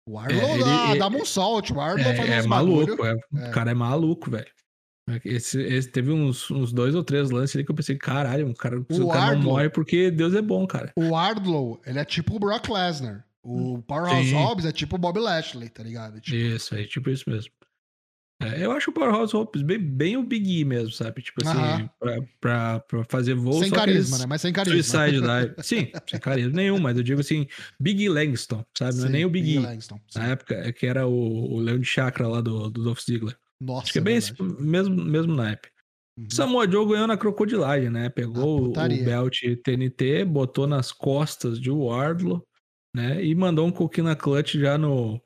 O Arlo É, ele- dá, ele- dá um salto. O Arlo faz é, é uns maluco, é, o cara é maluco, velho. Esse, esse teve uns, uns dois ou três lances ali que eu pensei, caralho, um cara, o cara não morre porque Deus é bom, cara. O Ardlow, ele é tipo o Brock Lesnar. O Powerhouse Sim. Hobbs é tipo o Bob Lashley, tá ligado? Tipo, Isso, é tipo isso mesmo. É, eu acho o Powerhouse Hobbs bem, bem o Big E mesmo, sabe? Tipo assim, pra, pra, pra fazer voo. sem carisma, né? Mas sem carisma. Suicide Dive. Sim, sem carisma nenhum, mas eu digo assim, Big E Langston, sabe? Não é nem o Big Big E. Langston, sim. Na época, é que era o, o Leão de Chakra lá do, do Dolph Ziggler. Nossa, Acho que é bem esse mesmo, mesmo naipe. Uhum. Samoa Joe ganhou na crocodilagem, né? Pegou Ah, o belt TNT, botou nas costas de Wardlow, né? E mandou um coquinho na clutch já no,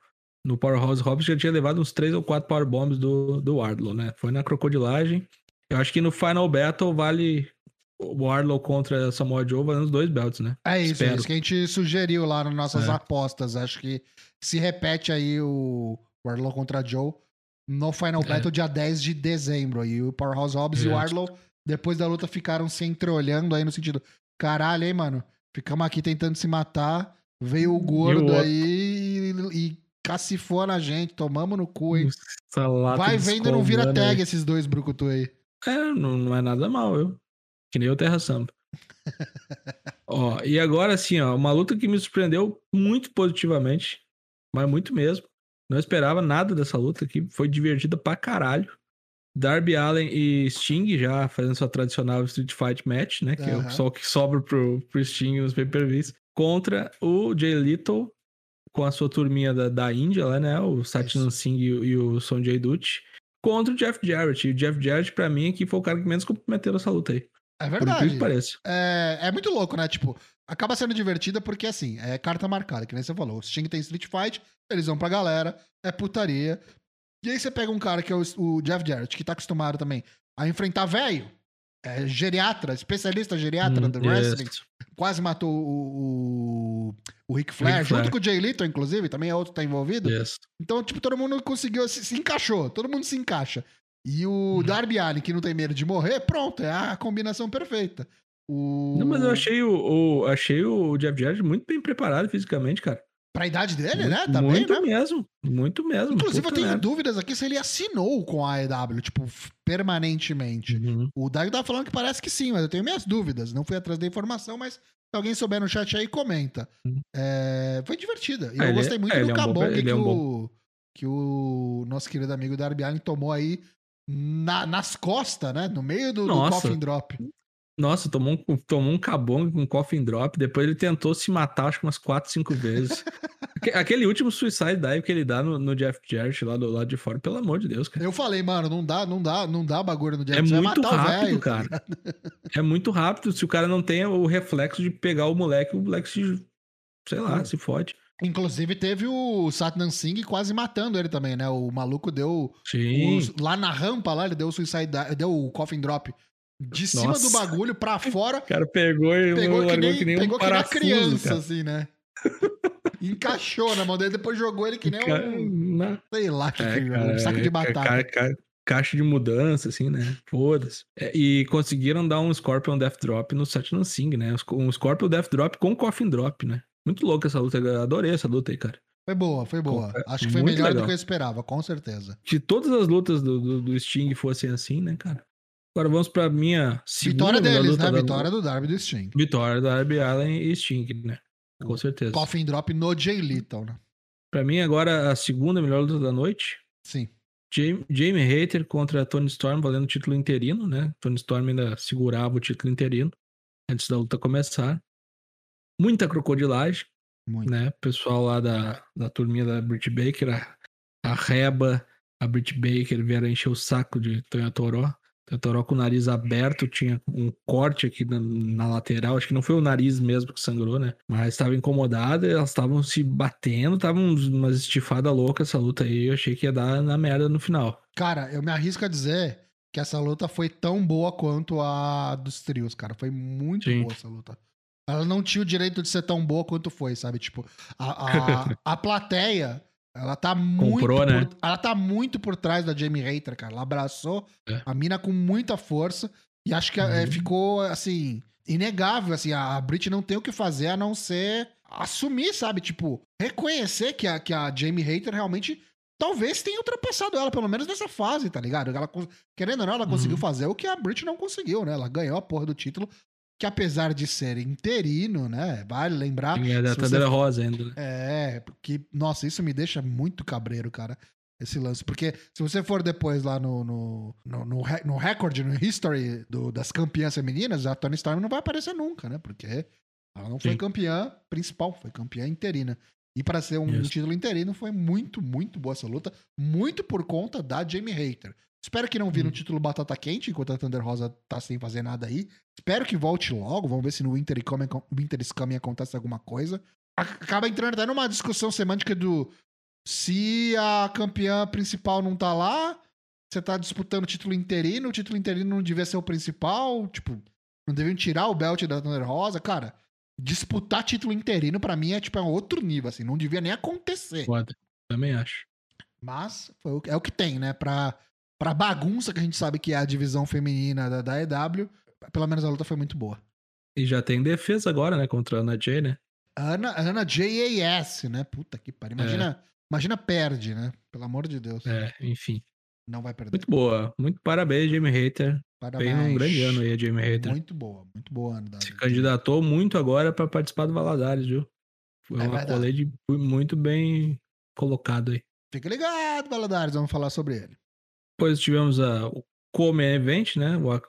no Powerhouse Hobbs já tinha levado uns três ou quatro Power Bombs do, do Wardlow, né? Foi na crocodilagem. Eu acho que no Final Battle vale o Wardlow contra Samoa Joe valendo os dois belts, né? É isso, é isso que a gente sugeriu lá nas nossas É. apostas. Acho que se repete aí o Wardlow contra Joe no Final É. Battle dia 10 de dezembro. E o Powerhouse Hobbs e o. Wardlow, depois da luta, ficaram se entreolhando aí no sentido: caralho, hein, mano? Ficamos aqui tentando se matar. Veio o gordo outro? aí e, e cacifou na gente. Tomamos no cu, hein? Vai vendo, não vira escovando aí. tag esses dois brucutu aí. É, não, não é nada mal, eu. Que nem o Terra Samba. ó, e agora assim, ó, uma luta que me surpreendeu muito positivamente, mas muito mesmo. Não esperava nada dessa luta aqui, foi divertida pra caralho. Darby Allen e Sting já fazendo sua tradicional Street Fight match, né? Que é o só o que sobra pro, pro Sting nos pay-per-views. Contra o Jay Little com a sua turminha da, da Índia lá, né? O Satnam Singh e, o- e o Sonjay Dutt. Contra o Jeff Jarrett. E o Jeff Jarrett, pra mim, aqui foi o cara que menos comprometeu essa luta aí. É Por verdade. que pareça. É, é muito louco, né? Tipo, acaba sendo divertida porque, assim, é carta marcada, que nem você falou. O Sting tem Street Fight, eles vão pra galera, é putaria. E aí você pega um cara que é o, o Jeff Jarrett, que tá acostumado também a enfrentar velho, é, geriatra, especialista geriatra Hum, do wrestling, isso. quase matou o, o, o Ric Flair, Ric junto Flair. com o Jay Little, inclusive, também é outro que tá envolvido. Yes. Então, tipo, todo mundo conseguiu, se, se encaixou, todo mundo se encaixa. E o Uhum. Darby Allin, que não tem medo de morrer, pronto, é a combinação perfeita. O... Não, mas eu achei o, o- achei o Jeff Jarrett muito bem preparado fisicamente, cara. Pra idade dele, muito, né? Também, muito né? mesmo. Muito mesmo. Inclusive, eu tenho merda. dúvidas aqui se ele assinou com a AEW, tipo, permanentemente. Uhum. O Daio tá falando que parece que sim, mas eu tenho minhas dúvidas. Não fui atrás da informação, mas se alguém souber no chat aí, comenta. Uhum. É, Foi divertida. E Ah, eu ele é- gostei muito é, do ele é um cabong ele que, é um o, que o nosso querido amigo Darby Allin tomou aí na- nas costas, né? No meio do, do coffin drop. Nossa, tomou um, tomou um cabong com um coffin drop. Depois ele tentou se matar, acho que umas 4, 5 vezes. Aque- Aquele último suicide dive que ele dá no, no Jeff Jarrett lá do lado de fora, pelo amor de Deus, cara. Eu falei, mano, não dá, não dá, não dá bagulho no Jeff. É muito rápido, velho, tá cara. É muito rápido. Se o cara não tem o reflexo de pegar o moleque, o moleque se. Sei lá, Hum. se fode. Inclusive, teve o Satnam Singh quase matando ele também, né? O maluco deu. Sim. os- lá na rampa, lá, ele deu o suicide, deu o coffin drop de cima Nossa. do bagulho pra fora. O cara pegou e Pegou que nem, que nem pegou um que nem criança, cara. assim, né? Encaixou na mão dele, depois jogou ele que nem um. na- Sei lá, que É, que- cara, um saco é, de batata. ca- ca- caixa de mudança, assim, né? Foda-se. É, e conseguiram dar um Scorpion Death Drop no Satnam Singh, né? Um Scorpion Death Drop com Coffin Drop, né? Muito louca essa luta. eu Adorei essa luta aí, cara. Foi boa, foi boa. É, Acho que foi melhor do legal. que eu esperava, com certeza. Se todas as lutas do, do, do Sting fossem assim, né, cara? Agora vamos pra minha segunda Vitória melhor deles, né? Vitória do Darby do Sting. Vitória da Darby Allen e Sting, né? Com certeza. Coffin drop no Jay Little, né? Pra mim, agora, a segunda melhor luta da noite. Sim. Jamie, Jamie Hater contra Tony Storm valendo o título interino, né? Tony Storm ainda segurava o título interino antes da luta começar. Muita crocodilagem, Muito. né? Pessoal lá da, da turminha da Britt Baker, a, a Reba, a Britt Baker vieram encher o saco de Tonha Toró. Toró com o nariz aberto, tinha um corte aqui na, na lateral. Acho que não foi o nariz mesmo que sangrou, né? Mas estava incomodada, elas estavam se batendo, estavam umas estifadas loucas essa luta aí. Eu achei que ia dar na merda no final. Cara, eu me arrisco a dizer que essa luta foi tão boa quanto a dos trios, cara. Foi muito Sim. boa essa luta. Ela não tinha o direito de ser tão boa quanto foi, sabe? Tipo, a, a, a plateia, ela tá muito. Comprou, por, né? Ela tá muito por trás da Jamie Hater, cara. Ela abraçou É. a mina com muita força e acho que é, Uhum. ficou, assim, inegável. Assim, a Brit não tem o que fazer a não ser assumir, sabe? Tipo, reconhecer que a, que a Jamie Hater realmente talvez tenha ultrapassado ela, pelo menos nessa fase, tá ligado? Ela, querendo ou não, ela conseguiu Uhum. fazer o que a Brit não conseguiu, né? Ela ganhou a porra do título, que apesar de ser interino, né? Vale lembrar. Tinha da se você- Rosa ainda, né? É, porque, nossa, isso me deixa muito cabreiro, cara. Esse lance. Porque se você for depois lá no, no, no, no, no recorde, no history do- das campeãs femininas, a Tony Storm não vai aparecer nunca, né? Porque ela não foi Sim. campeã principal, foi campeã interina. E para ser um Isso. título interino, foi muito, muito boa essa luta. Muito por conta da Jamie Hater. Espero que não vire um Hum. título batata quente, enquanto a Thunder Rosa tá sem fazer nada aí. Espero que volte logo. Vamos ver se no Winter, Coming- Winter is Coming acontece alguma coisa. Acaba entrando até numa discussão semântica do Se a campeã principal não tá lá, você tá disputando o título interino, o título interino não devia ser o principal, tipo, não deviam tirar o belt da Thunder Rosa. Cara, disputar título interino pra mim é tipo é um outro nível, assim, não devia nem acontecer. Foda. Também acho. Mas foi o- é o que tem, né? Pra, pra bagunça que a gente sabe que é a divisão feminina da, da EW, pelo menos a luta foi muito boa. E já tem defesa agora, né? Contra a Ana Jay, né? Ana, Ana JAS, né? Puta que pariu. Imagina, imagina perde, né? Pelo amor de Deus. É, enfim. Não vai perder. Muito boa. Muito parabéns, Jamie Hater. Parabéns. Fez um grande ano aí, a Jamie Hater. Muito boa, muito boa ano da Se candidatou muito agora pra participar do Valadares, viu? Foi É uma verdade. colete muito bem colocado aí. Fica ligado, Valadares, vamos falar sobre ele. Depois tivemos a, o Come Event, né? O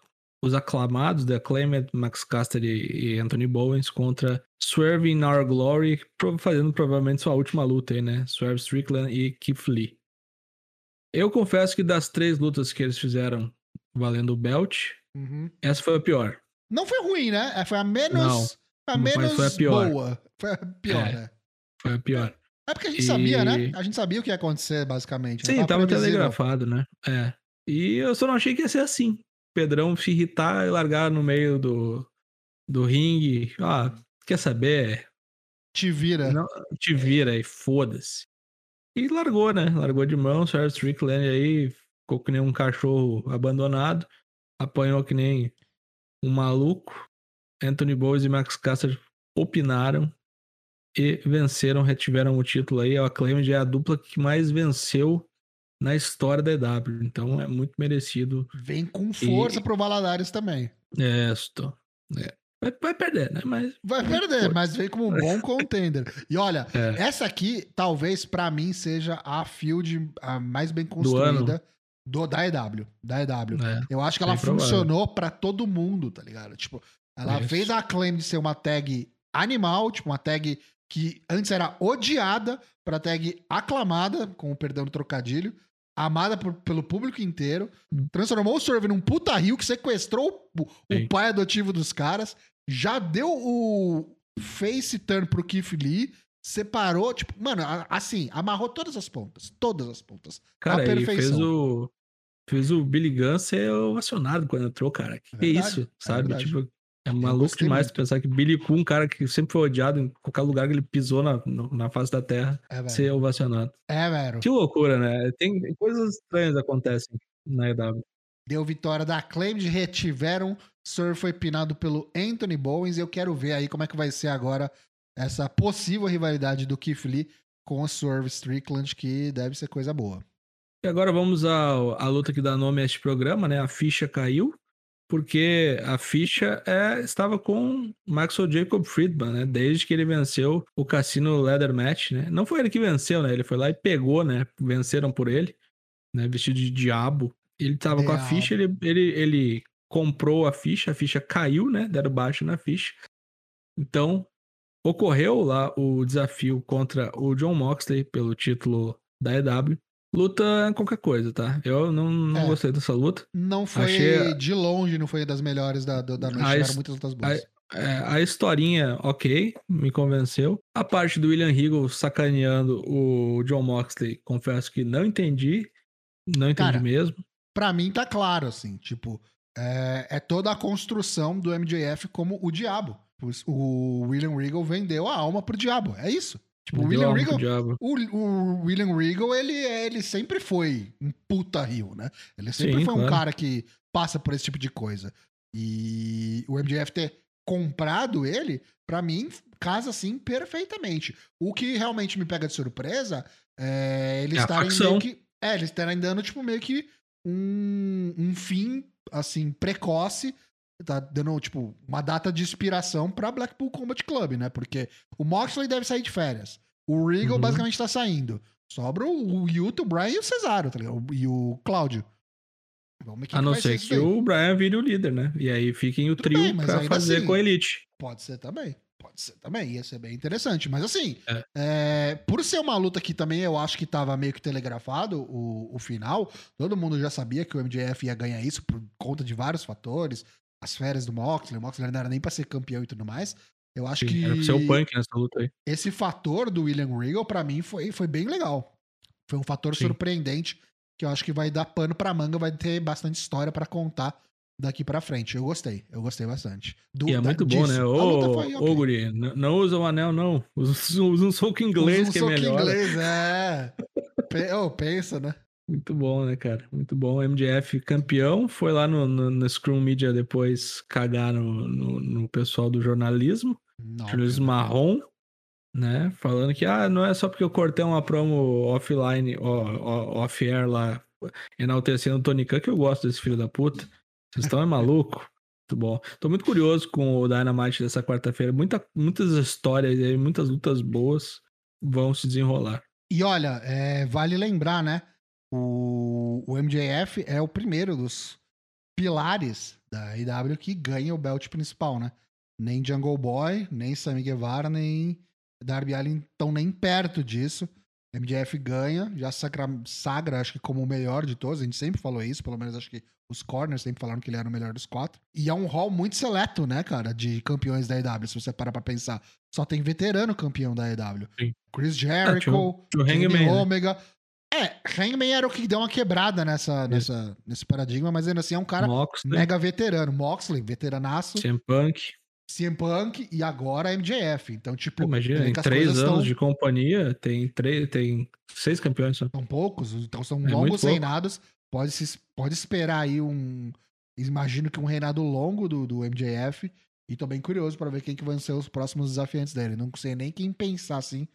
os aclamados, The Acclaimed, Max Caster e, e Anthony Bowens contra Swerve in Our Glory, fazendo provavelmente sua última luta aí, né? Swerve Strickland e Keith Lee. Eu confesso que das três lutas que eles fizeram valendo o belt, Uhum. essa foi a pior. Não foi ruim, né? É, Foi a menos, Não, a menos foi a pior. boa. Foi a pior, É. né? Foi a pior. É porque a gente E- sabia, né? A gente sabia o que ia acontecer, basicamente. né? Sim, tava previsível. telegrafado, né? É. E eu só não achei que ia ser assim. Pedrão se irritar e largar no meio do, do ringue. Ah, quer saber? Te vira. Não, te vira aí, foda-se. E largou, né? Largou de mão, Sr. Strickland aí ficou que nem um cachorro abandonado, apanhou que nem um maluco. Anthony Bowes e Max Caster opinaram e venceram, retiveram o título aí. A Acclaimed é a dupla que mais venceu na história da EW. Então é muito merecido. Vem com força E- pro Valadares também. É, estou. É. Vai, vai perder, né? Mas. Vai perder, mas vem como um bom contender. E olha, É. essa aqui, talvez, pra mim, seja a field a mais bem construída do, da EW. Da EW. É. Eu acho que ela funcionou pra todo mundo, tá ligado? Tipo, ela Isso. fez a claim de ser uma tag animal, tipo, uma tag que antes era odiada pra tag aclamada, com o perdão do trocadilho, amada por- pelo público inteiro, transformou o Survey num puta rio que sequestrou o, o pai adotivo dos caras, já deu o face turn pro Keith Lee, separou, tipo, mano, assim, amarrou todas as pontas, todas as pontas. Cara, A ele fez perfeição. o. Fez o Billy Gunn ser ovacionado quando entrou, cara. Que, É verdade, isso, é sabe? verdade. tipo, é maluco demais muito. pensar que Billy Coon, um cara que sempre foi odiado em qualquer lugar que ele pisou na, na face da terra, É, ser ovacionado. É, velho. Que loucura, né? Tem coisas estranhas acontecem na EW. Deu vitória da Acclaimed, retiveram. Sur foi pinado pelo Anthony Bowens. E eu quero ver aí como é que vai ser agora essa possível rivalidade do Keith Lee com o Swerve Strickland, que deve ser coisa boa. E agora vamos à, à luta que dá nome a este programa, né? A ficha caiu, porque a ficha é, estava com Maxwell Jacob Friedman, né? Desde que ele venceu o Cassino Leather Match, né? Não foi ele que venceu, né? Ele foi lá e pegou, né? Venceram por ele, né? Vestido de diabo. Ele tava com a ficha, ele, ele, ele comprou a ficha, a ficha caiu, né? Deram baixo na ficha. Então, ocorreu lá o desafio contra o John Moxley pelo título da EW. Luta qualquer coisa, tá? Eu não, não É. gostei dessa luta. Não foi Achei- de longe, não foi das melhores da, da da noite. A Tiveram muitas lutas boas. É, a historinha, ok, me convenceu. A parte do William Regal sacaneando o John Moxley, confesso que não entendi. Não entendi Cara, mesmo. Pra mim tá claro, assim, tipo, é, é toda a construção do MJF como o diabo. O William Regal vendeu a alma pro diabo. É isso. Tipo, o William Regal. O, o William Regal, ele, ele sempre foi um puta rio, né? Ele sempre Sim, foi um claro. cara que passa por esse tipo de coisa. E o MJF ter comprado ele, pra mim, casa assim perfeitamente. O que realmente me pega de surpresa é eles É estarem meio que. É, eles estarem dando, tipo, meio que um, um fim, assim, precoce. Tá dando, tipo, uma data de inspiração pra Blackpool Combat Club, né? Porque o Moxley deve sair de férias. O Regal Uhum. basicamente tá saindo. Sobra o, Yuto, o Brian e o Cesaro, tá ligado? E o Cláudio. Vamos A não ser que o Brian vire o líder, né? E aí fiquem o Tudo trio bem, pra fazer assim- com a Elite. Pode ser também. Pode ser também. Ia ser bem interessante. Mas assim, É. é, por ser uma luta que também eu acho que tava meio que telegrafado o, o final, todo mundo já sabia que o MJF ia ganhar isso por conta de vários fatores. As férias do Moxley, o Moxley não era nem pra ser campeão e tudo mais. Eu acho Sim, que Era pra ser o punk nessa luta aí. esse fator do William Regal, pra mim, foi, foi bem legal. foi um fator Sim. surpreendente que eu acho que vai dar pano pra manga, vai ter bastante história pra contar daqui pra frente. Eu gostei, eu gostei bastante. Do- E é da- muito bom, disso. né? Ô, foi ok. ô Guri, não usa o anel, não. Usa, usa um soco inglês Usa um que é melhor. inglês, é. Ô, pensa, né? Muito bom, né, cara? Muito bom. MDF campeão, foi lá no, no, no Scrum Media depois cagar no, no, no pessoal do jornalismo, Não, jornalismo marrom, né? Falando que, ah, não é só porque eu cortei uma promo offline, off-air lá, enaltecendo o Tony Khan que eu gosto desse filho da puta. Vocês estão é maluco? Muito bom. Tô muito curioso com o Dynamite dessa quarta-feira. Muita, muitas histórias aí, muitas lutas boas vão se desenrolar. E olha, é, vale lembrar, né? O, o MJF é o primeiro dos pilares da IW que ganha o belt principal, né? Nem Jungle Boy, nem Sammy Guevara, nem Darby Allin estão nem perto disso. MJF ganha, já sagra, sagra, acho que como o melhor de todos. A gente sempre falou isso, pelo menos acho que os corners sempre falaram que ele era o melhor dos quatro. E é um hall muito seleto, né, cara, de campeões da EW, se você parar pra pensar. Só tem veterano campeão da EW. Sim. Chris Jericho, tinha o- tinha o Kenny Hangman, né? É, Hangman era o que deu uma quebrada nessa, nessa, nesse paradigma, mas ainda assim é um cara Mox, né? mega veterano. Moxley, veteranaço. CM Punk. CM Punk e agora MJF. Então, tipo, Imagina, em três anos de companhia, tem, três, tem seis campeões só. São poucos, então são É longos reinados. Pode, se, pode esperar aí um. Imagino que um reinado longo do, do MJF. E tô bem curioso pra ver quem que vão ser os próximos desafiantes dele. Não sei nem quem pensar assim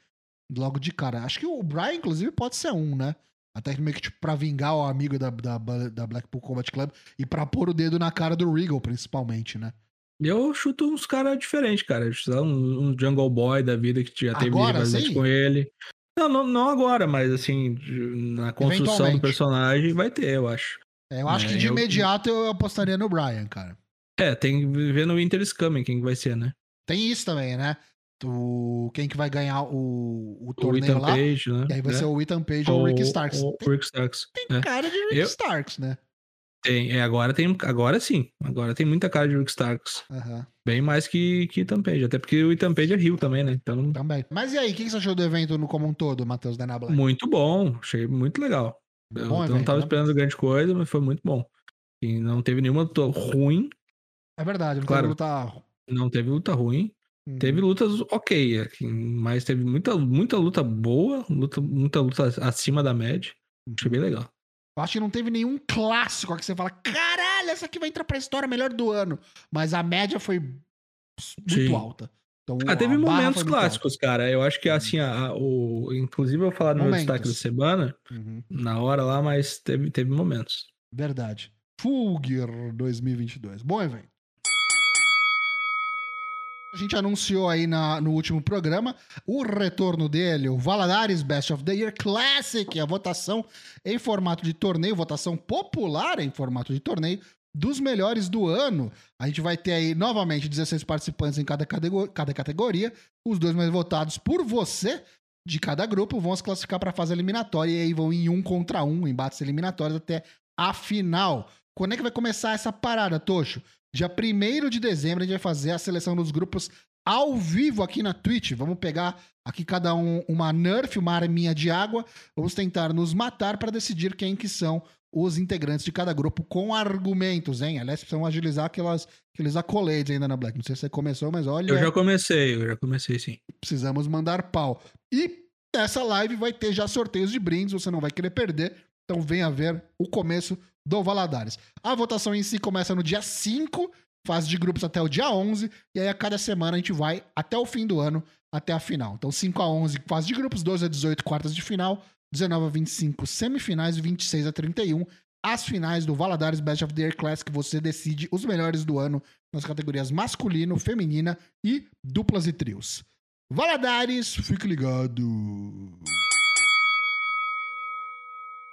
logo de cara. Acho que o Brian, inclusive, pode ser um, né? Até que meio que tipo, pra vingar o amigo da, da, da Blackpool Combat Club e pra pôr o dedo na cara do Regal, principalmente, né? Eu chuto uns caras diferentes, cara. Um, um Jungle Boy da vida que já teve rivalidade sim? com ele. Não, não, não agora, mas assim, na construção do personagem vai ter, eu acho. É, eu acho É, que de eu- imediato eu apostaria no Brian, cara. É, tem que ver no Winter Coming quem que vai ser, né? Tem isso também, né? Tu, quem que vai ganhar o, o O torneio Ethan lá? Page, né? E aí vai É. ser o Ethan Page ou o Rick Starks. O, o Rick Starks. Tem é. cara de Rick Eu- Starks, né? Tem, é, agora tem, agora sim. Agora tem muita cara de Rick Starks. Aham, Bem mais que, que Ethan Page. Até porque o Ethan Page é Rio também, né? Então, também. Mas e aí, o que você achou do evento no como um todo, Matheus da Black? muito bom. Achei muito legal. Eu Bom não evento, tava né? esperando grande coisa, mas foi muito bom. E não teve nenhuma luta ruim. É verdade, não Claro. teve luta... Não teve luta ruim. Uhum. Teve lutas ok, assim, mas teve muita, muita luta boa, luta, muita luta acima da média. Achei bem legal. Eu acho que não teve nenhum clássico que você fala, caralho, essa aqui vai entrar pra história melhor do ano. Mas a média foi muito Sim. alta. Então, Ah, teve momentos clássicos, cara. Eu acho que assim, a, a- o, inclusive eu vou falar no Momentos. destaque da semana. Uhum. na hora lá, mas teve, teve momentos. Verdade. Fulger 2022. Bom evento. A gente anunciou aí na- no último programa o retorno dele, o Valadares Best of the Year Classic, a votação em formato de torneio, votação popular em formato de torneio dos melhores do ano. A gente vai ter aí novamente 16 participantes em cada, catego- cada categoria, os dois mais votados por você de cada grupo vão se classificar para a fase eliminatória e aí vão em um contra um, embates eliminatórios até a final. Quando é que vai começar essa parada, Tocho? Dia 1 de dezembro a gente vai fazer a seleção dos grupos ao vivo aqui na Twitch. Vamos pegar aqui cada um uma Nerf, uma arminha de água. Vamos tentar nos matar para decidir quem que são os integrantes de cada grupo com argumentos, hein? Aliás, precisamos agilizar aquelas, aqueles accolades ainda na Black. Não sei se você começou, mas olha, Eu já comecei, eu já comecei sim. precisamos mandar pau. E nessa live vai ter já sorteios de brindes, você não vai querer perder. Então venha ver o começo do Valadares. A votação em si começa no dia 5, fase de grupos até o dia 11, e aí a cada semana a gente vai até o fim do ano, até a final. Então 5 a 11, fase de grupos, 12 a 18, quartas de final, 19 a 25, semifinais, 26 a 31, as finais do Valadares Best of the Year Classic, você decide os melhores do ano nas categorias masculino, feminina e duplas e trios. Valadares, fique ligado.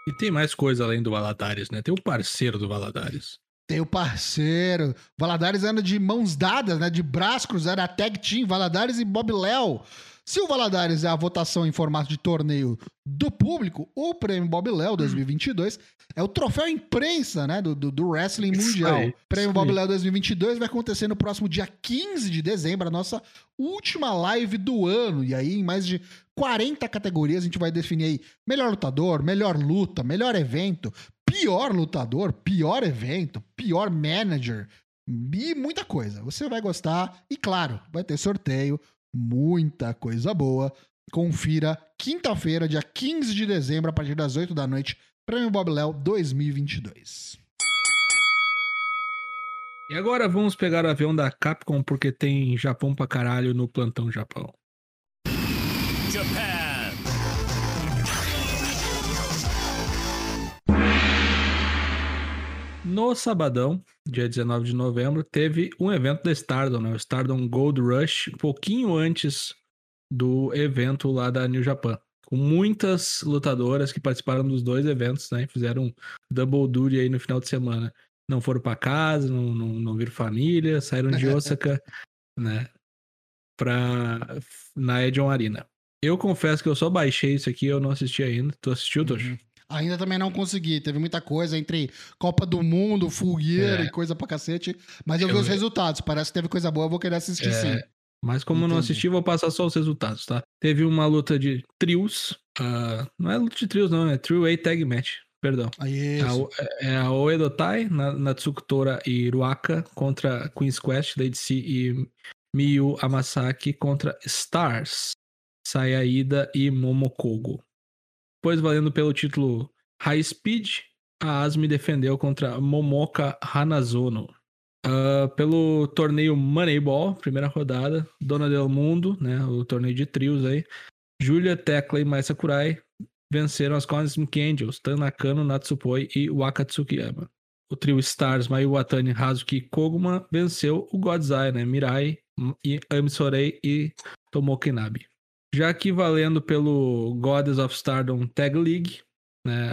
E tem mais coisa além do Valadares, né? Tem o parceiro do Valadares. Tem o parceiro. Valadares anda de mãos dadas, né? De braço cruzado, a tag team, Valadares e Bob Léo. Se o Valadares é a votação em formato de torneio do público, o prêmio Bob Léo 2022 é o troféu imprensa, né? Do, do, do wrestling Isso mundial. aí, prêmio Bob. Léo 2022 vai acontecer no próximo dia 15 de dezembro, a nossa última live do ano. E aí, em mais de 40 categorias, a gente vai definir aí melhor lutador, melhor luta, melhor evento, pior lutador, pior evento, pior manager e muita coisa. Você vai gostar e, claro, vai ter sorteio, muita coisa boa. Confira quinta-feira, dia 15 de dezembro, a partir das 8 da noite, Prêmio Bob Léo 2022. E agora vamos pegar o avião da Capcom porque tem Japão pra caralho no plantão Japão. Japan. No sabadão, dia 19 de novembro, teve um evento da Stardom, né? o Stardom Gold Rush, um pouquinho antes do evento lá da New Japan. Com muitas lutadoras que participaram dos dois eventos, né? Fizeram double duty aí no final de semana. Não foram para casa, não, não, não viram família, saíram de Osaka, né? Pra, na Edion Arena. Eu confesso que eu só baixei isso aqui, eu não assisti ainda. Tu assistiu, Tocho? Uhum. Ainda também não consegui. Teve muita coisa entre Copa do Mundo, Fogueira é. e coisa pra cacete. Mas eu, eu vi os resultados. Parece que teve coisa boa, eu vou querer assistir é. sim. Mas como Entendi. eu não assisti, vou passar só os resultados, tá? Teve uma luta de trios. Uh, não é luta de trios, não, é A Tag Match. Perdão. Ah, isso. É a Oedotai, Natsuko Tora e Ruaka contra Queen's Quest, Lady C e Miyu Amasaki contra Stars, Sayaida e Momokogo. Depois, valendo pelo título High Speed, a Asmi defendeu contra Momoka Hanazono. Uh, pelo torneio Moneyball, primeira rodada, Dona del Mundo, né, o torneio de trios aí, Julia, Tecla e Mai Sakurai venceram as Cosmic Angels, Tanakano, Natsupoi e Wakatsukiyama. O trio Stars, Mayu Watani, Hazuki e Koguma venceu o Godzai, né, Mirai, Ami Sorei e Tomoki Nabe. Já que valendo pelo Goddess of Stardom Tag League, né,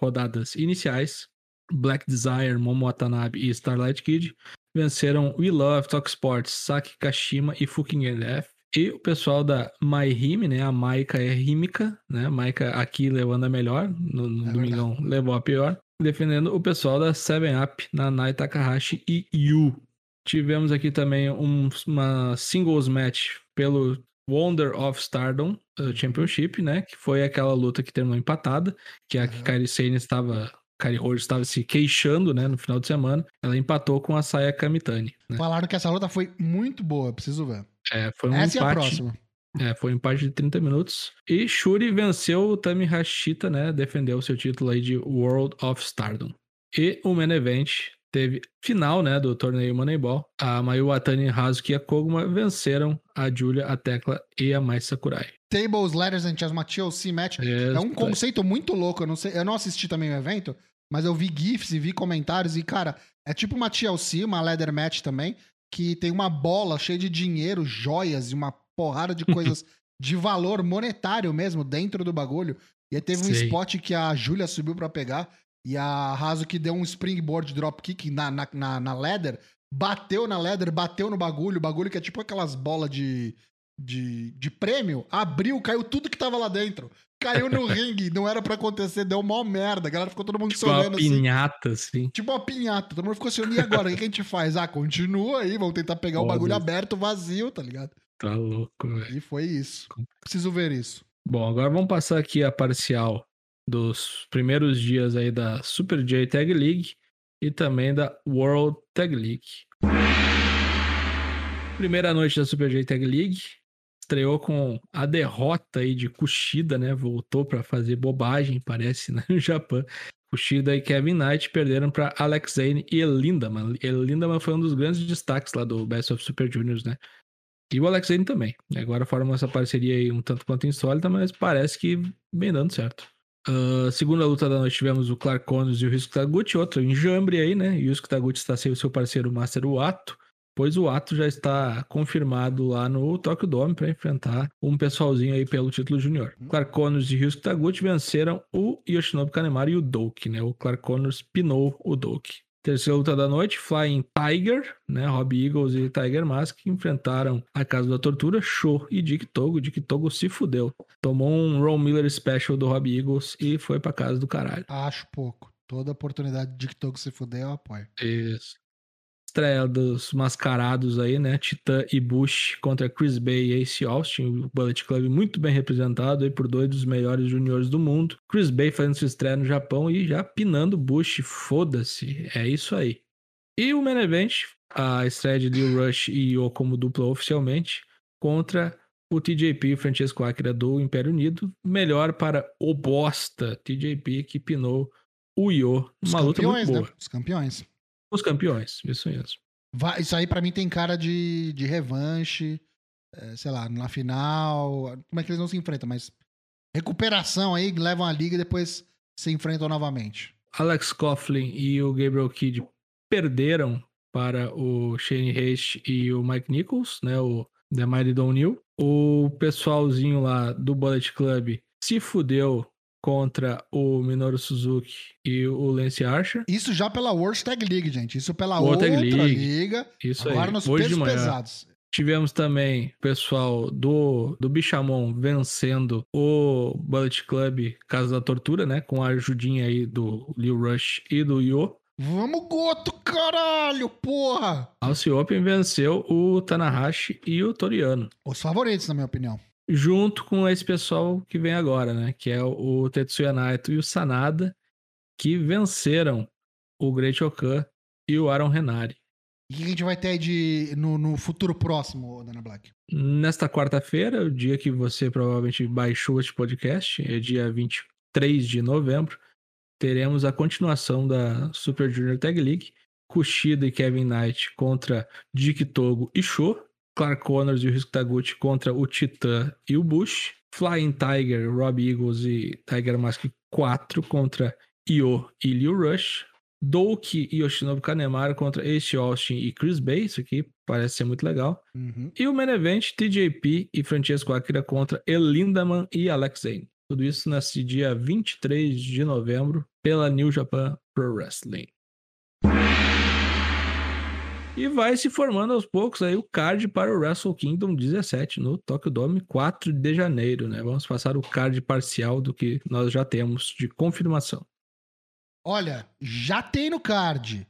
rodadas iniciais, Black Desire, Momo Watanabe e Starlight Kid venceram We Love, Talk Sports, Saki Kashima e Fuking LF. E o pessoal da My né? A Maika é rímica, né? Maika aqui levando a melhor, no, no é domingão verdade. levou a pior. Defendendo o pessoal da 7-Up, Nanai Takahashi e Yu. Tivemos aqui também um, uma singles match pelo Wonder of Stardom uh, Championship, né? Que foi aquela luta que terminou empatada, que a uhum. Kairi Sane estava Kari Rhodes estava se queixando, né, no final de semana. Ela empatou com a Saya Kamitani. Né? Falaram que essa luta foi muito boa, preciso ver. É, foi um essa empate. é a próxima. É, foi um empate de 30 minutos. E Shuri venceu o Tami Hashita, né? Defendeu o seu título aí de World of Stardom. E o main event teve final, né, do torneio Moneyball. A Mayu Watani, Hazuki e a Koguma venceram a Julia, a Tecla e a Mai Sakurai. Tables, Letters and Chess, uma TLC match. É, é um conceito muito louco. Eu não, sei, eu não assisti também o evento, mas eu vi GIFs e vi comentários. E, cara, é tipo uma TLC, uma Leather Match também, que tem uma bola cheia de dinheiro, joias e uma porrada de coisas de valor monetário mesmo dentro do bagulho. E aí teve um Sim. spot que a Julia subiu para pegar. E a que deu um springboard dropkick na, na, na, na leather, bateu na leather, bateu no bagulho, o bagulho que é tipo aquelas bolas de, de, de prêmio, abriu, caiu tudo que tava lá dentro. Caiu no ringue, não era para acontecer, deu mó merda. A galera ficou todo mundo tipo olhando assim. pinhata, assim. Tipo uma pinhata. Todo mundo ficou assim, e agora? o que a gente faz? Ah, continua aí, vamos tentar pegar o bagulho aberto, vazio, tá ligado? Tá louco, velho. E foi isso. Preciso ver isso. Bom, agora vamos passar aqui a parcial dos primeiros dias aí da Super J Tag League e também da World Tag League. Primeira noite da Super J Tag League estreou com a derrota aí de Kushida, né? Voltou para fazer bobagem, parece, né? no Japão. Kushida e Kevin Knight perderam para Alex Zane e Lindaman. Lindaman foi um dos grandes destaques lá do Best of Super Juniors, né? E o Alex Zane também. Agora formam essa parceria aí um tanto quanto insólita, mas parece que vem dando certo. Uh, segunda luta da noite tivemos o Clark Connors e o Ryusuke Taguchi, outro enjambre aí, né? E o Ryusuke Taguchi está sem o seu parceiro Master Wato, pois o Ato já está confirmado lá no Tokyo Dome para enfrentar um pessoalzinho aí pelo título júnior. Uhum. Clark Connors e Ryusuke Taguchi venceram o Yoshinobu Kanemaru e o Doki, né? O Clark Connors pinou o Doki. Terceira luta da noite, Flying Tiger, né? Rob Eagles e Tiger Mask enfrentaram a Casa da Tortura, Show e Dick Togo. Dick Togo se fudeu. Tomou um Ron Miller Special do Rob Eagles e foi pra casa do caralho. Acho pouco. Toda oportunidade de Dick Togo se fuder, eu apoio. Isso. Estreia dos mascarados aí, né? Titã e Bush contra Chris Bay e Ace Austin. O Bullet Club muito bem representado aí por dois dos melhores juniores do mundo. Chris Bay fazendo sua estreia no Japão e já pinando Bush. Foda-se. É isso aí. E o main event, a estreia de Lil Rush e Io como dupla oficialmente, contra o TJP Francesco Akira do Império Unido. Melhor para o bosta TJP que pinou o Io. Uma Os luta muito né? boa. Os campeões. Os campeões, isso mesmo. Vai- isso aí pra mim tem cara de, de revanche, é, sei lá, na final. Como é que eles não se enfrentam? Mas recuperação aí, levam a liga e depois se enfrentam novamente. Alex Coughlin e o Gabriel Kidd perderam para o Shane Hayes e o Mike Nichols, né, o The Mighty Don't New. O pessoalzinho lá do Bullet Club se fudeu contra o Minoru Suzuki e o Lance Archer. Isso já pela World Tag League, gente. Isso pela Outra outra League. liga. Isso Agora aí, nos hoje de pesos manhã. pesados. Tivemos também o pessoal do, do Bichamon vencendo o Bullet Club Casa da Tortura, né, com a ajudinha aí do Lil Rush e do Yo. Vamos, Goto, caralho, porra! Alce Open venceu o Tanahashi e o Toriano. Os favoritos, na minha opinião. Junto com esse pessoal que vem agora, né? Que é o Tetsuya Naito e o Sanada, que venceram o Great Okan e o Aaron Renari. E o que a gente vai ter de, no, no futuro próximo, Dana Black? Nesta quarta-feira, o dia que você provavelmente baixou este podcast, é dia 23 de novembro, teremos a continuação da Super Junior Tag League, Kushida e Kevin Knight contra Dick Togo e Sho, Clark Connors e o Risco Taguchi contra o Titã e o Bush, Flying Tiger, Rob Eagles e Tiger Mask 4 contra Io e Liu Rush, Douki e Yoshinobu Kanemaru contra Ace Austin e Chris Bay, isso aqui parece ser muito legal. Uhum. E o main event, TJP e Francesco Akira contra Elindaman e Alex Zane. Tudo isso nesse dia 23 de novembro pela New Japan Pro Wrestling. E vai se formando aos poucos aí o card para o Wrestle Kingdom 17 no Tokyo Dome 4 de janeiro, né? Vamos passar o card parcial do que nós já temos de confirmação. Olha, já tem no card.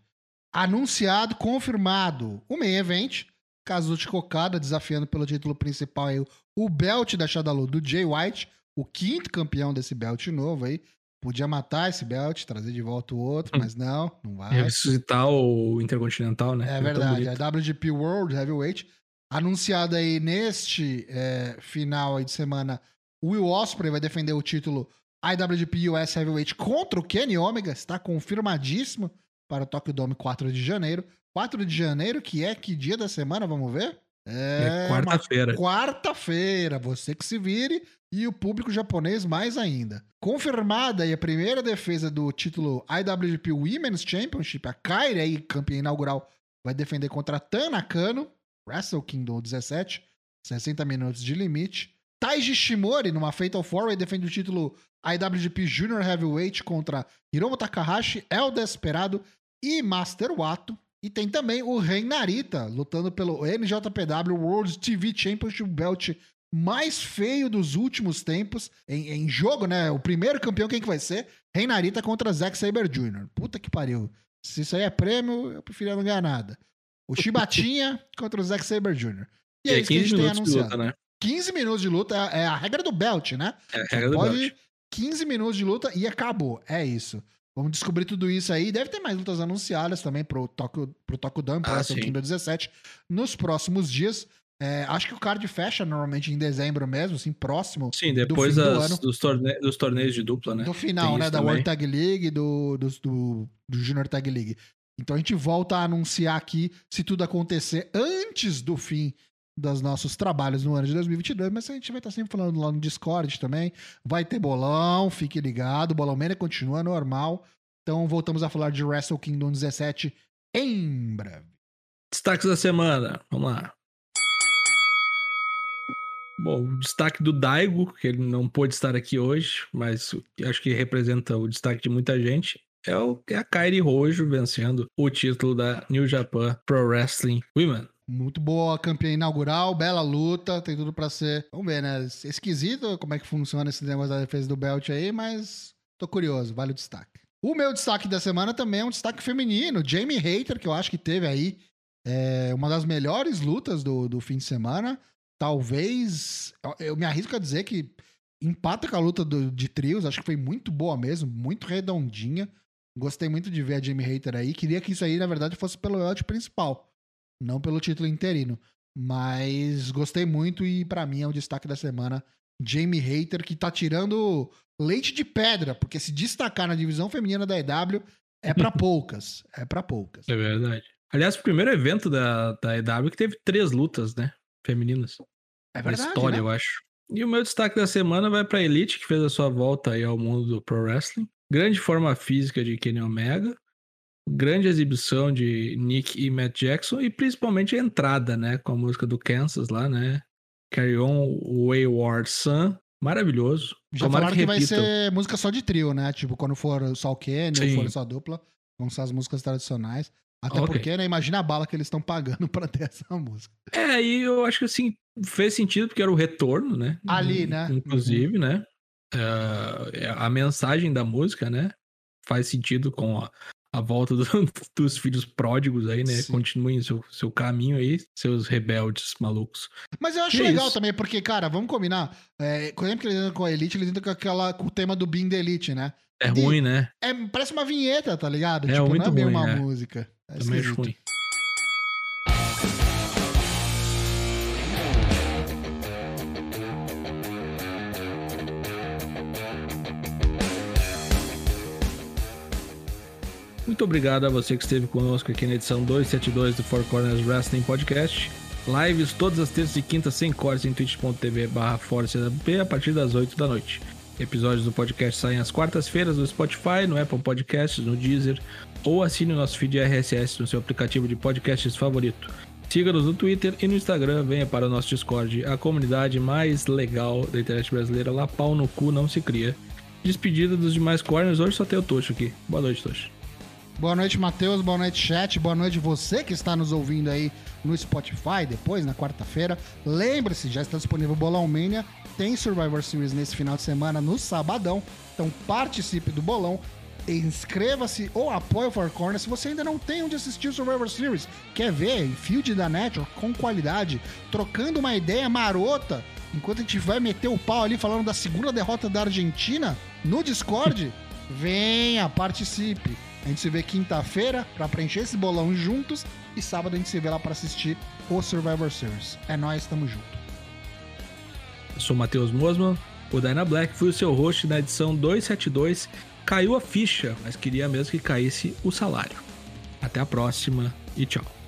Anunciado, confirmado. O main event. Kazuchi Kokada desafiando pelo título principal aí o belt da Shadalu do Jay White, o quinto campeão desse belt novo aí. Podia matar esse belt, trazer de volta o outro, mas não, não vai. Ressuscitar o Intercontinental, né? É verdade, bonito. a WGP World Heavyweight. Anunciado aí neste é, final aí de semana, Will Ospreay vai defender o título IWGP US Heavyweight contra o Kenny Omega. Está confirmadíssimo para o Tokyo Dome 4 de janeiro. 4 de janeiro, que é que dia da semana, vamos ver? É uma quarta-feira. Quarta-feira, você que se vire e o público japonês mais ainda. Confirmada aí a primeira defesa do título IWGP Women's Championship, a Kairi aí, campeã inaugural, vai defender contra a Tana Kano, Wrestle Kingdom 17, 60 minutos de limite. Taiji Shimori, numa Fatal 4 defende o título IWGP Junior Heavyweight contra Hiromu Takahashi, El Desperado e Master Wato. E tem também o Rei Narita, lutando pelo NJPW World TV Championship Belt mais feio dos últimos tempos em, em jogo, né? O primeiro campeão, quem que vai ser? Rei Narita contra Zack Saber Jr. Puta que pariu. Se isso aí é prêmio, eu preferia não ganhar nada. O Chibatinha contra o Zack Saber Jr. E é, é isso que a 15 gente tem anunciado. luta, né? 15 minutos de luta é é a regra do belt, né? É a regra do Pode belt. 15 minutos de luta e acabou. É isso. Vamos descobrir tudo isso aí. Deve ter mais lutas anunciadas também pro Tokyo, pro Tokyo Dome, pro Ah, sim. Kingdom 17, nos próximos dias. É, acho que o card fecha normalmente em dezembro mesmo, assim, próximo Sim, depois do das- ano. dos, torne- dos torneios de dupla, né? do final, Tem né? Da também. World Tag League e do, do, do, do Junior Tag League. Então a gente volta a anunciar aqui se tudo acontecer antes do fim dos nossos trabalhos no ano de 2022, mas a gente vai estar sempre falando lá no Discord também. Vai ter bolão, fique ligado. Bolão Mania continua normal. Então voltamos a falar de Wrestle Kingdom 17 em breve. Destaques da semana, vamos lá. Bom, o destaque do Daigo, que ele não pôde estar aqui hoje, mas acho que representa o destaque de muita gente, é, o, é a Kairi Rojo vencendo o título da New Japan Pro Wrestling Women. Muito boa campeã inaugural, bela luta, tem tudo pra ser. Vamos ver, né? Esquisito como é que funciona esse negócio da defesa do belt aí, mas tô curioso, vale o destaque. O meu destaque da semana também é um destaque feminino, Jamie Hater, que eu acho que teve aí É uma das melhores lutas do, do fim de semana. Talvez. Eu me arrisco a dizer que empata com a luta do, de trios. Acho que foi muito boa mesmo, muito redondinha. Gostei muito de ver a Jamie Hater aí. Queria que isso aí, na verdade, fosse pelo belt principal, não pelo título interino. Mas gostei muito e para mim é o destaque da semana. Jamie Hater, que tá tirando leite de pedra, porque se destacar na divisão feminina da EW é para poucas. É para poucas. É verdade. Aliás, o primeiro evento da, da EW que teve três lutas, né? Femininas. É verdade. Na história, né? eu acho. E o meu destaque da semana vai pra Elite, que fez a sua volta aí ao mundo do Pro Wrestling. Grande forma física de Kenny Omega. Grande exibição de Nick e Matt Jackson. E principalmente a entrada, né? Com a música do Kansas lá, né? Carry On Wayward Sun. Maravilhoso. Já Tomara falaram que, vai repitam. ser música só de trio, né? Tipo, quando for só o Kenny ou Sim. for só dupla, vão ser as músicas tradicionais. Até Ok. porque, né? Imagina a bala que eles estão pagando pra ter essa música. É, e eu acho que assim, fez sentido porque era o retorno, né? Ali, né? Inclusive, né? É, a mensagem da música, né? Faz sentido com a, a volta do- dos filhos pródigos aí, né? Sim. Continuem seu, seu caminho aí, seus rebeldes malucos. Mas eu acho Que legal isso? também, porque, cara, vamos combinar. É, sempre que eles entram com a Elite, eles entram com, aquela, com o tema do Being the Elite, né? É De- ruim, né? É, parece uma vinheta, tá ligado? É tipo, muito não é bem ruim, uma é. música. É Também esquisito. ruim. Muito obrigado a você que esteve conosco aqui na edição 272 do Four Corners Wrestling Podcast. Lives todas as terças e quintas sem cortes em twitch.tv barra a partir das 8 da noite. Episódios do podcast saem às quartas-feiras no Spotify, no Apple Podcasts, no Deezer ou assine o nosso feed RSS no seu aplicativo de podcasts favorito. Siga-nos no Twitter e no Instagram, venha para o nosso Discord, a comunidade mais legal da internet brasileira. Lá pau no cu não se cria. Despedida dos demais corners, hoje só tem o Tocho aqui. Boa noite, Tocho. Boa noite, Matheus. Boa noite, chat. Boa noite, você que está nos ouvindo aí no Spotify, depois, na quarta-feira. Lembre-se, já está disponível o Bolão Mania. Tem Survivor Series nesse final de semana, no sabadão. Então participe do bolão. Inscreva-se ou apoie o Four Corners se você ainda não tem onde assistir o Survivor Series. Quer ver em field da Network com qualidade, trocando uma ideia marota, enquanto a gente vai meter o pau ali falando da segunda derrota da Argentina no Discord? Venha, participe. A gente se vê quinta-feira pra preencher esse bolão juntos e sábado a gente se vê lá pra assistir o Survivor Series. É nóis, tamo junto. Eu sou o Matheus Mosman, o Dyna Black, fui o seu host na edição 272. Caiu a ficha, mas queria mesmo que caísse o salário. Até a próxima e tchau.